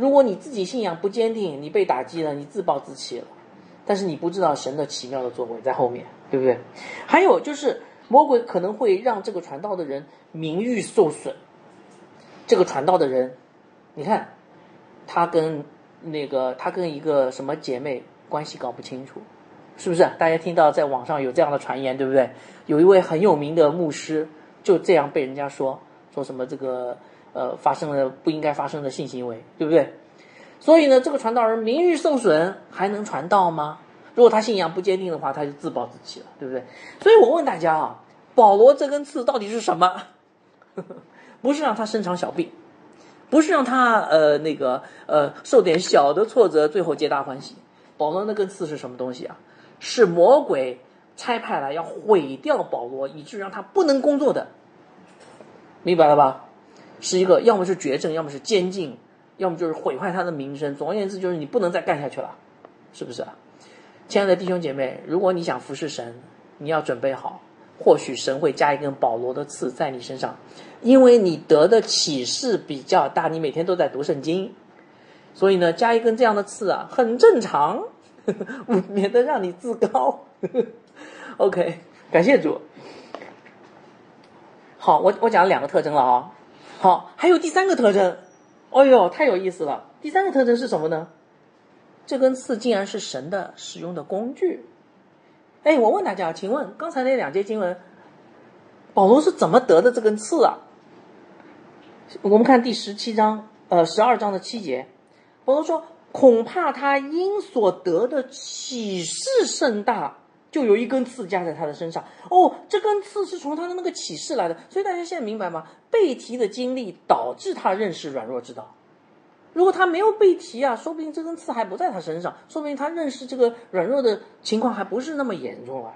如果你自己信仰不坚定，你被打击了，你自暴自弃了。但是你不知道神的奇妙的作为在后面，对不对？还有就是魔鬼可能会让这个传道的人名誉受损。这个传道的人，你看，他跟那个他跟一个什么姐妹关系搞不清楚，是不是？大家听到在网上有这样的传言，对不对？有一位很有名的牧师就这样被人家说说什么这个呃发生了不应该发生的性行为，对不对？所以呢，这个传道人名誉受损，还能传道吗？如果他信仰不坚定的话，他就自暴自弃了，对不对？所以我问大家啊，保罗这根刺到底是什么？[LAUGHS] 不是让他生场小病，不是让他呃那个呃受点小的挫折，最后皆大欢喜。保罗那根刺是什么东西啊？是魔鬼差派来要毁掉保罗，以致让他不能工作的，明白了吧？是一个要么是绝症，要么是监禁。要么就是毁坏他的名声，总而言之就是你不能再干下去了，是不是？亲爱的弟兄姐妹，如果你想服侍神，你要准备好，或许神会加一根保罗的刺在你身上，因为你得的启示比较大，你每天都在读圣经，所以呢，加一根这样的刺啊，很正常，[LAUGHS] 免得让你自高。[LAUGHS] OK，感谢主。好，我我讲了两个特征了啊，好，还有第三个特征。哦呦，太有意思了！第三个特征是什么呢？这根刺竟然是神的使用的工具。哎，我问大家，请问刚才那两节经文，保罗是怎么得的这根刺啊？我们看第十七章，呃，十二章的七节，保罗说：“恐怕他因所得的启示甚大。”就有一根刺加在他的身上哦，这根刺是从他的那个启示来的，所以大家现在明白吗？被提的经历导致他认识软弱之道。如果他没有被提啊，说不定这根刺还不在他身上，说不定他认识这个软弱的情况还不是那么严重啊，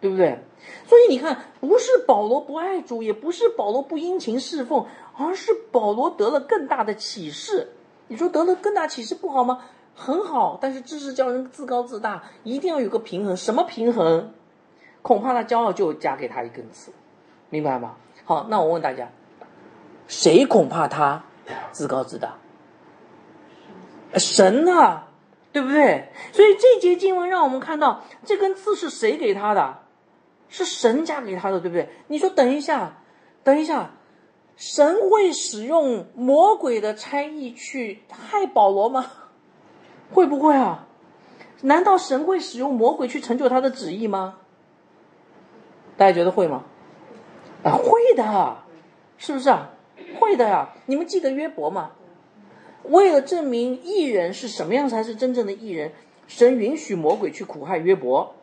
对不对？所以你看，不是保罗不爱主，也不是保罗不殷勤侍奉，而是保罗得了更大的启示。你说得了更大启示不好吗？很好，但是知识叫人自高自大，一定要有个平衡。什么平衡？恐怕他骄傲就加给他一根刺，明白吗？好，那我问大家，谁恐怕他自高自大？神啊，对不对？所以这节经文让我们看到，这根刺是谁给他的？是神加给他的，对不对？你说等一下，等一下，神会使用魔鬼的差役去害保罗吗？会不会啊？难道神会使用魔鬼去成就他的旨意吗？大家觉得会吗？啊，会的，是不是啊？会的呀！你们记得约伯吗？为了证明艺人是什么样才是真正的艺人，神允许魔鬼去苦害约伯。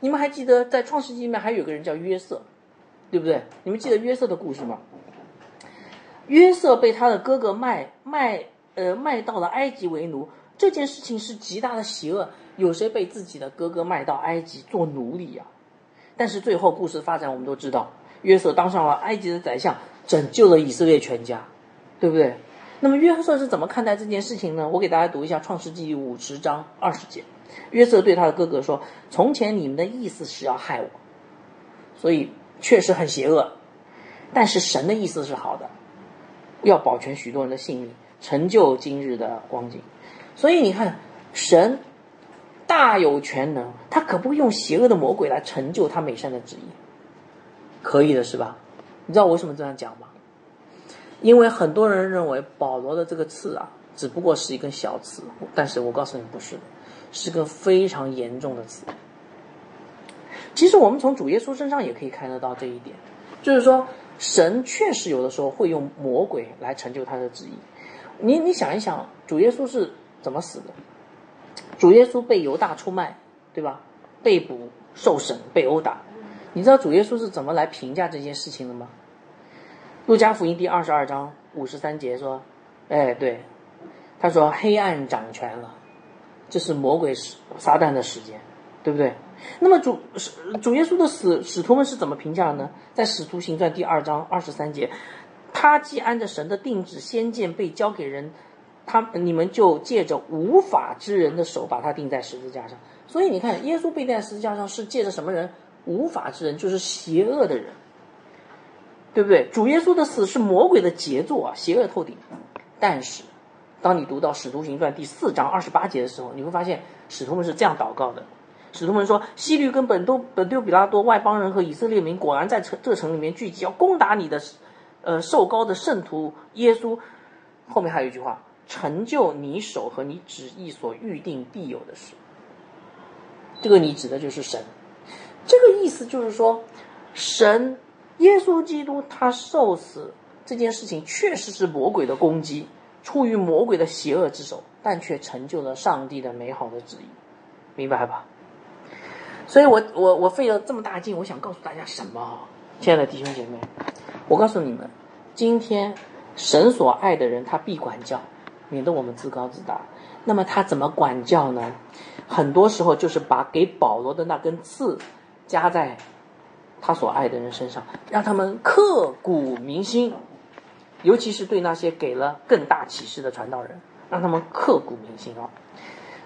你们还记得在创世纪里面还有个人叫约瑟，对不对？你们记得约瑟的故事吗？约瑟被他的哥哥卖卖呃卖到了埃及为奴。这件事情是极大的邪恶，有谁被自己的哥哥卖到埃及做奴隶呀？但是最后故事发展我们都知道，约瑟当上了埃及的宰相，拯救了以色列全家，对不对？那么约瑟是怎么看待这件事情呢？我给大家读一下《创世纪》五十章二十节，约瑟对他的哥哥说：“从前你们的意思是要害我，所以确实很邪恶，但是神的意思是好的，要保全许多人的性命，成就今日的光景。”所以你看，神大有全能，他可不会用邪恶的魔鬼来成就他美善的旨意，可以的是吧？你知道我为什么这样讲吗？因为很多人认为保罗的这个刺啊，只不过是一根小刺，但是我告诉你不是，是个非常严重的刺。其实我们从主耶稣身上也可以看得到这一点，就是说神确实有的时候会用魔鬼来成就他的旨意。你你想一想，主耶稣是。怎么死的？主耶稣被犹大出卖，对吧？被捕、受审、被殴打。你知道主耶稣是怎么来评价这件事情的吗？路加福音第二十二章五十三节说：“哎，对，他说黑暗掌权了，这是魔鬼撒旦的时间，对不对？那么主主耶稣的死，使徒们是怎么评价的呢？在使徒行传第二章二十三节，他既按着神的定旨，先见被交给人。”他你们就借着无法之人的手把他钉在十字架上，所以你看，耶稣被钉在十字架上是借着什么人？无法之人，就是邪恶的人。对不对？主耶稣的死是魔鬼的杰作啊，邪恶透顶。但是，当你读到《使徒行传》第四章二十八节的时候，你会发现使徒们是这样祷告的：使徒们说，西律跟本都本丢比拉多外邦人和以色列民果然在城这城里面聚集，要攻打你的，呃，受高的圣徒耶稣。后面还有一句话：成就你手和你旨意所预定必有的事。这个你指的就是神。这个意思就是说，神。耶稣基督他受死这件事情确实是魔鬼的攻击，出于魔鬼的邪恶之手，但却成就了上帝的美好的旨意，明白吧？所以我我我费了这么大劲，我想告诉大家什么？亲爱的弟兄姐妹，我告诉你们，今天神所爱的人他必管教，免得我们自高自大。那么他怎么管教呢？很多时候就是把给保罗的那根刺加在。他所爱的人身上，让他们刻骨铭心，尤其是对那些给了更大启示的传道人，让他们刻骨铭心啊！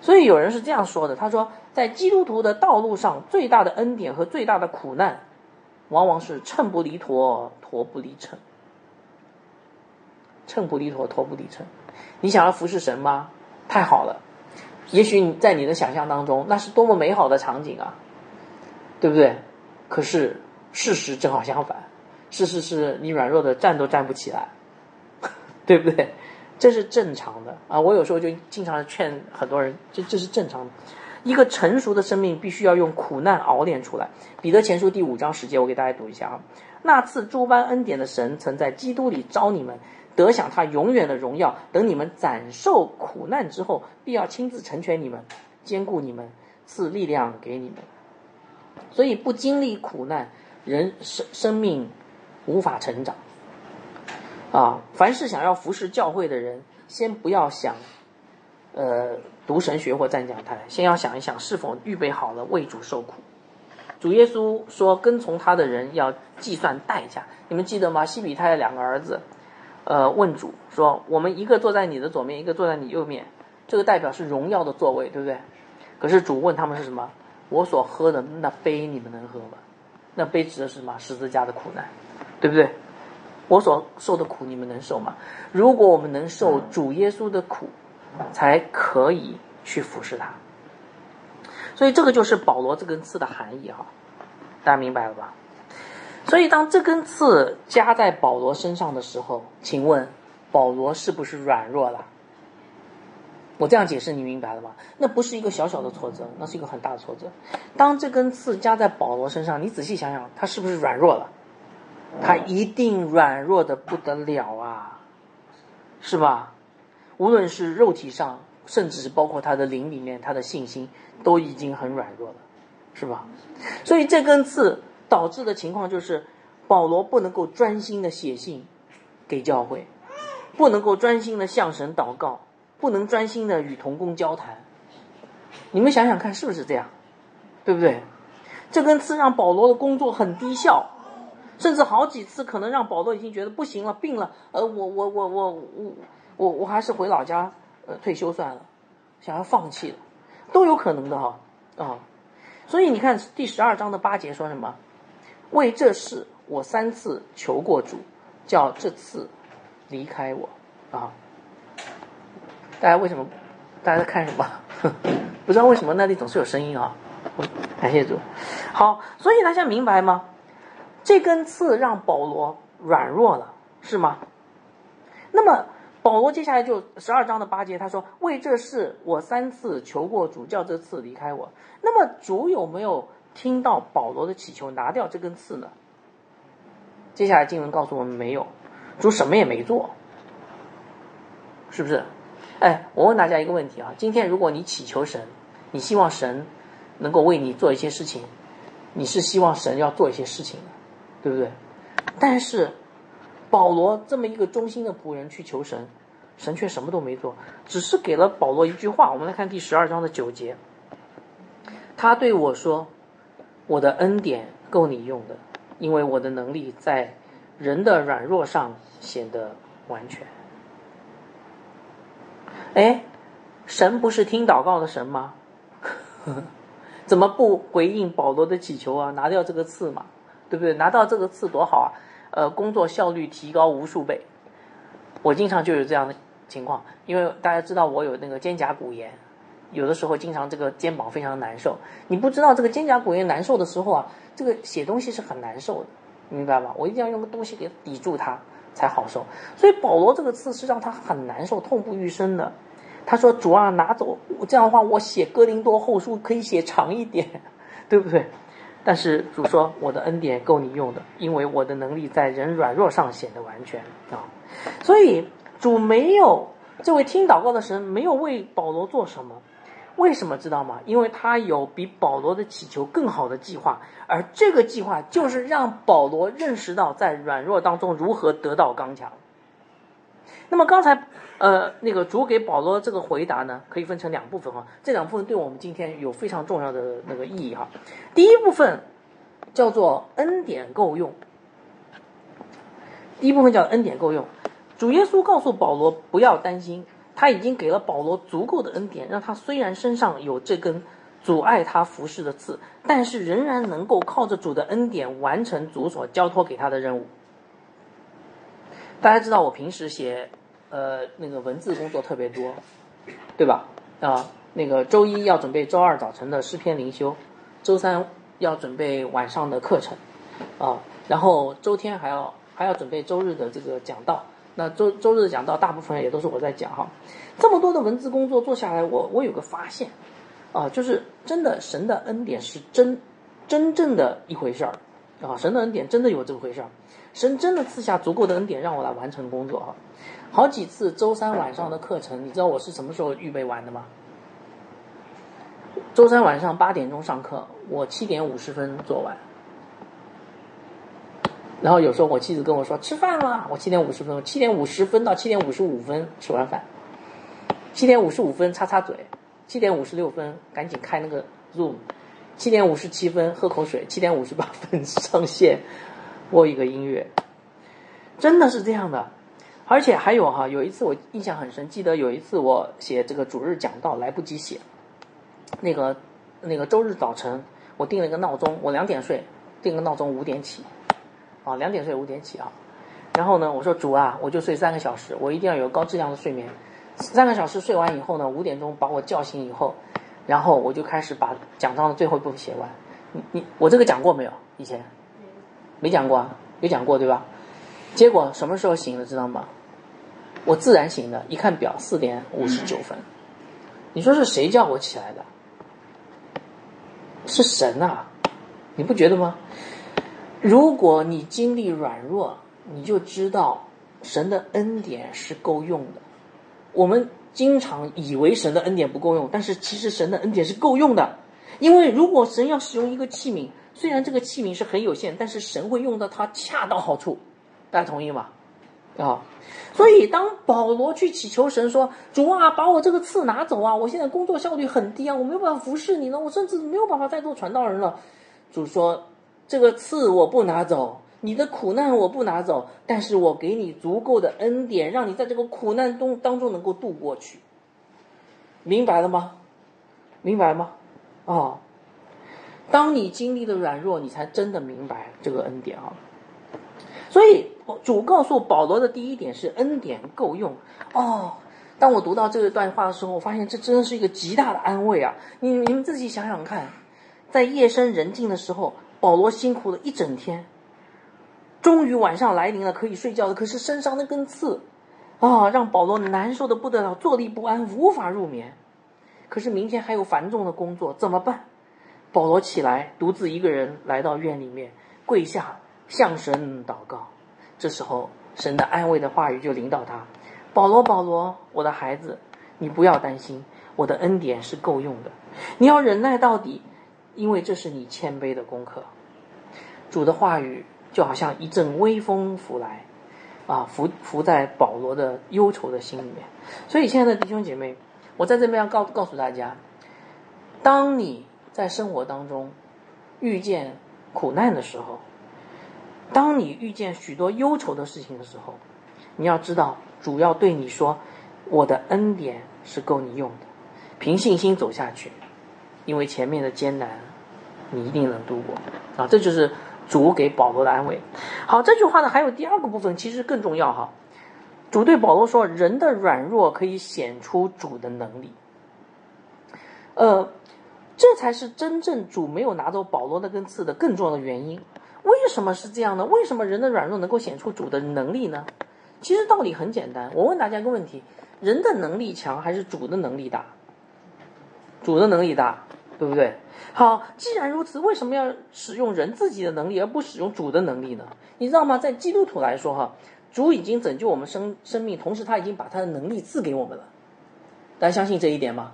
所以有人是这样说的：他说，在基督徒的道路上，最大的恩典和最大的苦难，往往是秤不离砣，砣不离秤。秤不离砣，砣不离秤。你想要服侍神吗？太好了！也许你在你的想象当中，那是多么美好的场景啊，对不对？可是。事实正好相反，事实是你软弱的站都站不起来，[LAUGHS] 对不对？这是正常的啊！我有时候就经常劝很多人，这这是正常的。一个成熟的生命必须要用苦难熬炼出来。彼得前书第五章十节，我给大家读一下啊。那次诸般恩典的神，曾在基督里招你们，得享他永远的荣耀。等你们暂受苦难之后，必要亲自成全你们，兼顾你们，赐力量给你们。所以不经历苦难。人生生命无法成长啊！凡是想要服侍教会的人，先不要想，呃，读神学或站讲台，先要想一想是否预备好了为主受苦。主耶稣说，跟从他的人要计算代价。你们记得吗？西比泰的两个儿子，呃，问主说：“我们一个坐在你的左面，一个坐在你右面，这个代表是荣耀的座位，对不对？”可是主问他们是什么？我所喝的那杯，你们能喝吗？那杯指的是什么？十字架的苦难，对不对？我所受的苦，你们能受吗？如果我们能受主耶稣的苦，才可以去服侍他。所以这个就是保罗这根刺的含义哈，大家明白了吧？所以当这根刺加在保罗身上的时候，请问保罗是不是软弱了？我这样解释，你明白了吗？那不是一个小小的挫折，那是一个很大的挫折。当这根刺加在保罗身上，你仔细想想，他是不是软弱了？他一定软弱的不得了啊，是吧？无论是肉体上，甚至是包括他的灵里面，他的信心都已经很软弱了，是吧？所以这根刺导致的情况就是，保罗不能够专心的写信给教会，不能够专心的向神祷告。不能专心的与同工交谈，你们想想看是不是这样，对不对？这根刺让保罗的工作很低效，甚至好几次可能让保罗已经觉得不行了，病了，呃，我我我我我我我还是回老家呃退休算了，想要放弃了，都有可能的哈啊。所以你看第十二章的八节说什么？为这事我三次求过主，叫这次离开我啊。大家为什么？大家在看什么？[LAUGHS] 不知道为什么那里总是有声音啊！感谢主。好，所以大家明白吗？这根刺让保罗软弱了，是吗？那么保罗接下来就十二章的八节，他说：“为这事我三次求过主，叫这次离开我。”那么主有没有听到保罗的祈求，拿掉这根刺呢？接下来经文告诉我们，没有，主什么也没做，是不是？哎，我问大家一个问题啊，今天如果你祈求神，你希望神能够为你做一些事情，你是希望神要做一些事情的，对不对？但是保罗这么一个忠心的仆人去求神，神却什么都没做，只是给了保罗一句话。我们来看第十二章的九节，他对我说：“我的恩典够你用的，因为我的能力在人的软弱上显得完全。”哎，神不是听祷告的神吗？[LAUGHS] 怎么不回应保罗的祈求啊？拿掉这个刺嘛，对不对？拿到这个刺多好啊！呃工作效率提高无数倍。我经常就有这样的情况，因为大家知道我有那个肩胛骨炎，有的时候经常这个肩膀非常难受。你不知道这个肩胛骨炎难受的时候啊，这个写东西是很难受的，明白吧？我一定要用个东西给抵住它才好受。所以保罗这个字是让他很难受、痛不欲生的。他说：“主啊，拿走这样的话，我写哥林多后书可以写长一点，[LAUGHS] 对不对？”但是主说：“我的恩典够你用的，因为我的能力在人软弱上显得完全啊。”所以主没有这位听祷告的神没有为保罗做什么，为什么知道吗？因为他有比保罗的祈求更好的计划，而这个计划就是让保罗认识到在软弱当中如何得到刚强。那么刚才呃那个主给保罗这个回答呢，可以分成两部分哈，这两部分对我们今天有非常重要的那个意义哈。第一部分叫做恩典够用，第一部分叫恩典够用。主耶稣告诉保罗不要担心，他已经给了保罗足够的恩典，让他虽然身上有这根阻碍他服侍的刺，但是仍然能够靠着主的恩典完成主所交托给他的任务。大家知道我平时写呃那个文字工作特别多，对吧？啊，那个周一要准备周二早晨的诗篇灵修，周三要准备晚上的课程，啊，然后周天还要还要准备周日的这个讲道。那周周日讲到大部分也都是我在讲哈，这么多的文字工作做下来，我我有个发现，啊，就是真的神的恩典是真真正的一回事儿，啊，神的恩典真的有这么回事儿，神真的赐下足够的恩典让我来完成工作哈，好几次周三晚上的课程，你知道我是什么时候预备完的吗？周三晚上八点钟上课，我七点五十分做完。然后有时候我妻子跟我说吃饭了，我七点五十分，七点五十分到七点五十五分吃完饭，七点五十五分擦擦嘴，七点五十六分赶紧开那个 Zoom，七点五十七分喝口水，七点五十八分 [LAUGHS] 上线播一个音乐，真的是这样的。而且还有哈，有一次我印象很深，记得有一次我写这个主日讲道来不及写，那个那个周日早晨我定了一个闹钟，我两点睡，定个闹钟五点起。啊，两点睡五点起啊，然后呢，我说主啊，我就睡三个小时，我一定要有高质量的睡眠。三个小时睡完以后呢，五点钟把我叫醒以后，然后我就开始把讲章的最后一部分写完。你你我这个讲过没有？以前没讲过啊，有讲过对吧？结果什么时候醒的知道吗？我自然醒的，一看表四点五十九分。你说是谁叫我起来的？是神啊，你不觉得吗？如果你经历软弱，你就知道神的恩典是够用的。我们经常以为神的恩典不够用，但是其实神的恩典是够用的。因为如果神要使用一个器皿，虽然这个器皿是很有限，但是神会用到它恰到好处。大家同意吗？啊，所以当保罗去祈求神说：“主啊，把我这个刺拿走啊！我现在工作效率很低啊，我没有办法服侍你了，我甚至没有办法再做传道人了。”主说。这个刺我不拿走，你的苦难我不拿走，但是我给你足够的恩典，让你在这个苦难中当中能够度过去。明白了吗？明白吗？哦，当你经历了软弱，你才真的明白这个恩典啊。所以主告诉保罗的第一点是恩典够用哦。当我读到这一段话的时候，我发现这真的是一个极大的安慰啊！你你们自己想想看，在夜深人静的时候。保罗辛苦了一整天，终于晚上来临了，可以睡觉了。可是身上那根刺，啊，让保罗难受的不得了，坐立不安，无法入眠。可是明天还有繁重的工作，怎么办？保罗起来，独自一个人来到院里面，跪下向神祷告。这时候，神的安慰的话语就领导他：“保罗，保罗，我的孩子，你不要担心，我的恩典是够用的，你要忍耐到底。”因为这是你谦卑的功课，主的话语就好像一阵微风拂来，啊，拂拂在保罗的忧愁的心里面。所以，亲爱的弟兄姐妹，我在这边要告告诉大家：当你在生活当中遇见苦难的时候，当你遇见许多忧愁的事情的时候，你要知道，主要对你说：“我的恩典是够你用的，凭信心走下去。”因为前面的艰难，你一定能度过啊！这就是主给保罗的安慰。好，这句话呢还有第二个部分，其实更重要哈。主对保罗说：“人的软弱可以显出主的能力。”呃，这才是真正主没有拿走保罗那根刺的更重要的原因。为什么是这样呢？为什么人的软弱能够显出主的能力呢？其实道理很简单。我问大家一个问题：人的能力强还是主的能力大？主的能力大，对不对？好，既然如此，为什么要使用人自己的能力，而不使用主的能力呢？你知道吗？在基督徒来说，哈，主已经拯救我们生生命，同时他已经把他的能力赐给我们了。大家相信这一点吗？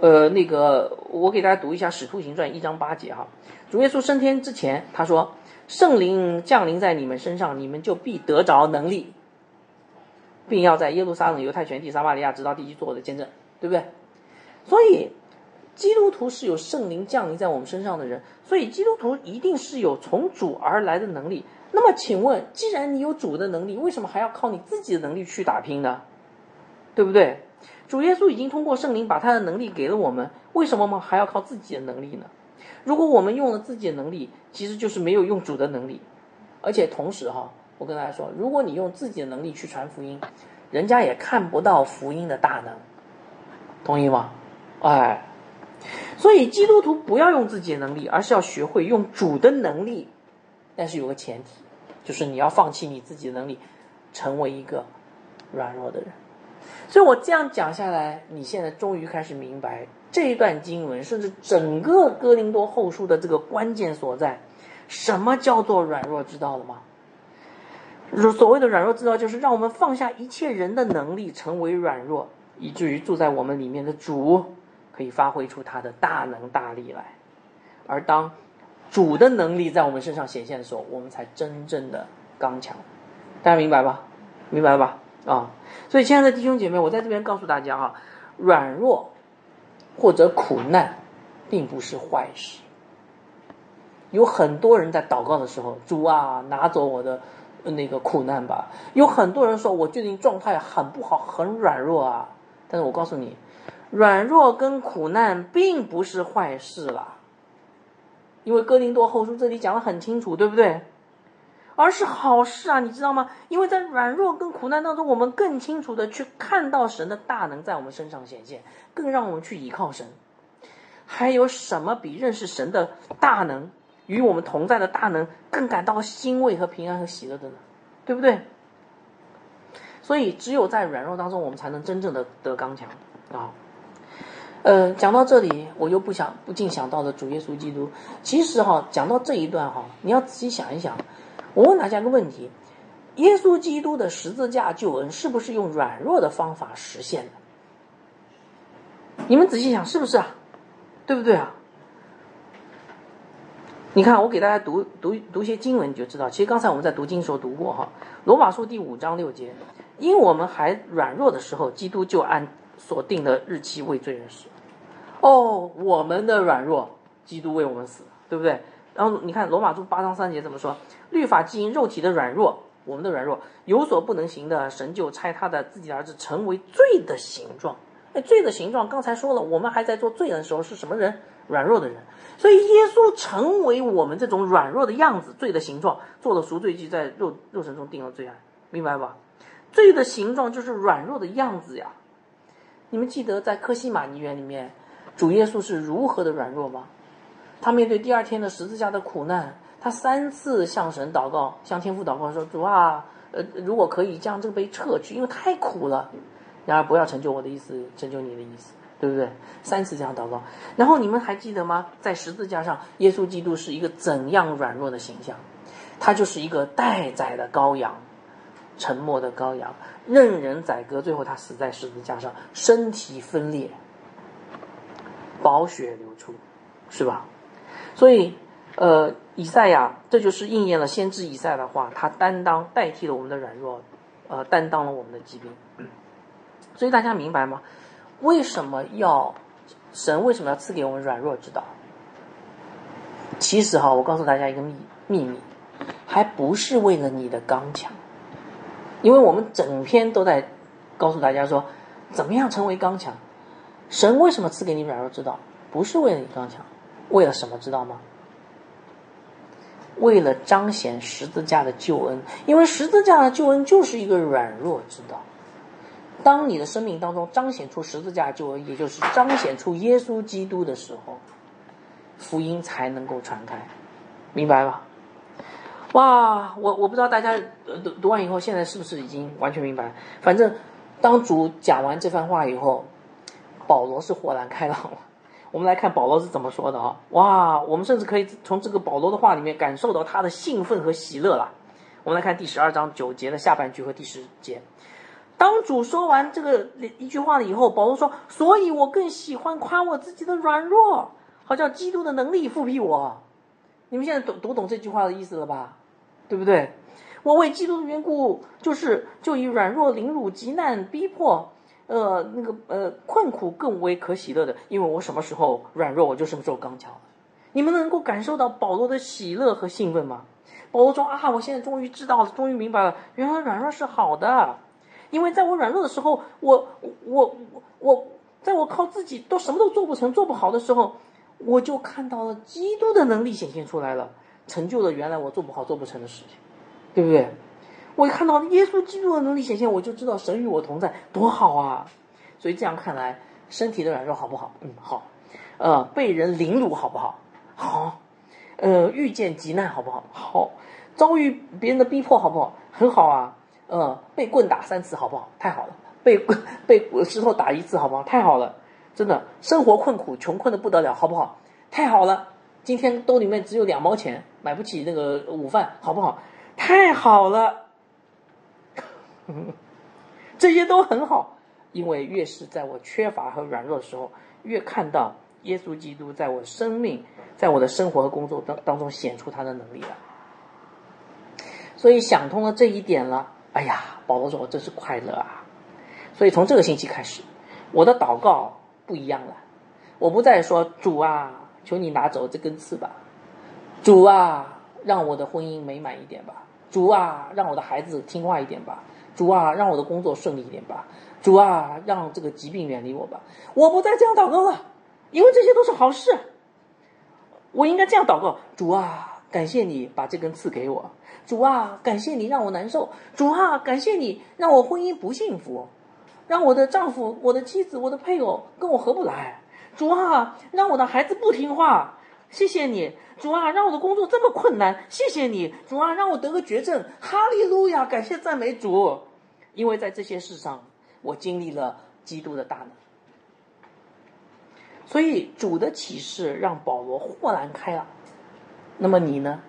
呃，那个，我给大家读一下《使徒行传》一章八节哈。主耶稣升天之前，他说：“圣灵降临在你们身上，你们就必得着能力，并要在耶路撒冷、犹太全地、撒玛利亚直到地极做我的见证，对不对？”所以，基督徒是有圣灵降临在我们身上的人，所以基督徒一定是有从主而来的能力。那么，请问，既然你有主的能力，为什么还要靠你自己的能力去打拼呢？对不对？主耶稣已经通过圣灵把他的能力给了我们，为什么我们还要靠自己的能力呢？如果我们用了自己的能力，其实就是没有用主的能力。而且同时哈，我跟大家说，如果你用自己的能力去传福音，人家也看不到福音的大能，同意吗？哎，所以基督徒不要用自己的能力，而是要学会用主的能力。但是有个前提，就是你要放弃你自己的能力，成为一个软弱的人。所以我这样讲下来，你现在终于开始明白这一段经文，甚至整个哥林多后书的这个关键所在。什么叫做软弱？知道了吗？所谓的软弱，知道就是让我们放下一切人的能力，成为软弱，以至于住在我们里面的主可以发挥出他的大能大力来。而当主的能力在我们身上显现的时候，我们才真正的刚强。大家明白吧？明白吧？啊！所以，亲爱的弟兄姐妹，我在这边告诉大家啊，软弱或者苦难，并不是坏事。有很多人在祷告的时候，主啊，拿走我的那个苦难吧。有很多人说，我最近状态很不好，很软弱啊。但是我告诉你，软弱跟苦难并不是坏事啦。因为哥林多后书这里讲的很清楚，对不对？而是好事啊，你知道吗？因为在软弱跟苦难当中，我们更清楚的去看到神的大能在我们身上显现，更让我们去依靠神。还有什么比认识神的大能与我们同在的大能更感到欣慰和平安和喜乐的呢？对不对？所以，只有在软弱当中，我们才能真正的得刚强啊。呃，讲到这里，我又不想不禁想到了主耶稣基督。其实哈，讲到这一段哈，你要仔细想一想。我问大家一个问题：耶稣基督的十字架救恩是不是用软弱的方法实现的？你们仔细想，是不是啊？对不对啊？你看，我给大家读读读些经文，你就知道。其实刚才我们在读经时候读过哈，《罗马书》第五章六节：因我们还软弱的时候，基督就按所定的日期为罪人死。哦，我们的软弱，基督为我们死，对不对？然后你看《罗马书》八章三节怎么说？律法基因肉体的软弱，我们的软弱有所不能行的，神就差他的自己的儿子成为罪的形状。哎，罪的形状，刚才说了，我们还在做罪人的时候是什么人？软弱的人。所以耶稣成为我们这种软弱的样子，罪的形状，做了赎罪祭，在肉肉身中定了罪案，明白吧？罪的形状就是软弱的样子呀。你们记得在科西玛尼园里面，主耶稣是如何的软弱吗？他面对第二天的十字架的苦难，他三次向神祷告，向天父祷告说：“主啊，呃，如果可以将这个杯撤去，因为太苦了。然而不要成就我的意思，成就你的意思，对不对？”三次这样祷告。然后你们还记得吗？在十字架上，耶稣基督是一个怎样软弱的形象？他就是一个待宰的羔羊，沉默的羔羊，任人宰割，最后他死在十字架上，身体分裂，宝血流出，是吧？所以，呃，以赛亚这就是应验了先知以赛的话，他担当代替了我们的软弱，呃，担当了我们的疾病。所以大家明白吗？为什么要神为什么要赐给我们软弱之道？其实哈，我告诉大家一个秘秘密，还不是为了你的刚强，因为我们整篇都在告诉大家说，怎么样成为刚强。神为什么赐给你软弱之道？不是为了你刚强。为了什么知道吗？为了彰显十字架的救恩，因为十字架的救恩就是一个软弱之道。当你的生命当中彰显出十字架救恩，也就是彰显出耶稣基督的时候，福音才能够传开，明白吧？哇，我我不知道大家读读完以后，现在是不是已经完全明白？反正当主讲完这番话以后，保罗是豁然开朗了。我们来看保罗是怎么说的啊？哇，我们甚至可以从这个保罗的话里面感受到他的兴奋和喜乐了。我们来看第十二章九节的下半句和第十节。当主说完这个一句话了以后，保罗说：“所以我更喜欢夸我自己的软弱，好叫基督的能力复辟我。”你们现在读读懂这句话的意思了吧？对不对？我为基督的缘故，就是就以软弱、凌辱、极难、逼迫。呃，那个呃，困苦更为可喜乐的，因为我什么时候软弱，我就什么时候刚强。你们能够感受到保罗的喜乐和兴奋吗？保罗说啊，我现在终于知道了，终于明白了，原来软弱是好的，因为在我软弱的时候，我我我，在我靠自己都什么都做不成、做不好的时候，我就看到了基督的能力显现出来了，成就了原来我做不好、做不成的事情，对不对？我一看到耶稣基督的能力显现，我就知道神与我同在，多好啊！所以这样看来，身体的软弱好不好？嗯，好。呃，被人凌辱好不好？好。呃，遇见急难好不好？好。遭遇别人的逼迫好不好？很好啊。呃，被棍打三次好不好？太好了。被 [LAUGHS] 被石头打一次好不好？太好了。真的，生活困苦，穷困的不得了，好不好？太好了。今天兜里面只有两毛钱，买不起那个午饭，好不好？太好了。[LAUGHS] 这些都很好，因为越是在我缺乏和软弱的时候，越看到耶稣基督在我生命、在我的生活和工作当当中显出他的能力了。所以想通了这一点了，哎呀，保罗说我真是快乐啊！所以从这个星期开始，我的祷告不一样了，我不再说主啊，求你拿走这根刺吧，主啊，让我的婚姻美满一点吧，主啊，让我的孩子听话一点吧。主啊，让我的工作顺利一点吧。主啊，让这个疾病远离我吧。我不再这样祷告了，因为这些都是好事。我应该这样祷告：主啊，感谢你把这根刺给我。主啊，感谢你让我难受。主啊，感谢你让我婚姻不幸福，让我的丈夫、我的妻子、我的配偶跟我合不来。主啊，让我的孩子不听话。谢谢你。主啊，让我的工作这么困难，谢谢你，主啊，让我得个绝症，哈利路亚，感谢赞美主，因为在这些事上，我经历了基督的大能，所以主的启示让保罗豁然开朗。那么你呢？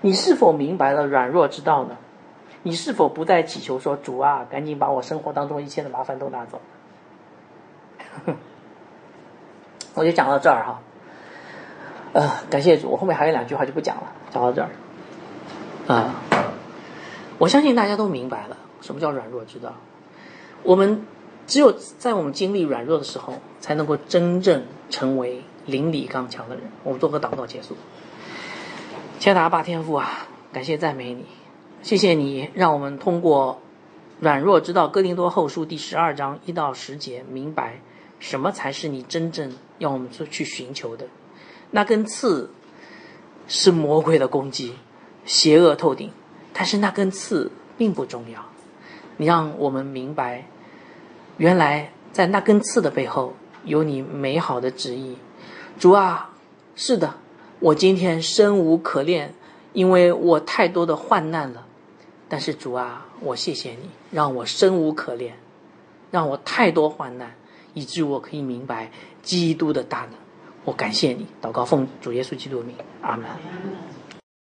你是否明白了软弱之道呢？你是否不再祈求说主啊，赶紧把我生活当中一切的麻烦都拿走？[LAUGHS] 我就讲到这儿哈。呃，感谢主，我后面还有两句话就不讲了，讲到这儿。啊，我相信大家都明白了什么叫软弱之道。我们只有在我们经历软弱的时候，才能够真正成为邻里刚强的人。我们做个祷告结束。天达霸天父啊，感谢赞美你，谢谢你让我们通过软弱之道哥林多后书第十二章一到十节，明白什么才是你真正要我们去去寻求的。那根刺是魔鬼的攻击，邪恶透顶。但是那根刺并不重要。你让我们明白，原来在那根刺的背后有你美好的旨意。主啊，是的，我今天生无可恋，因为我太多的患难了。但是主啊，我谢谢你，让我生无可恋，让我太多患难，以致我可以明白基督的大能。我感谢你，祷告奉主耶稣基督的名，阿门。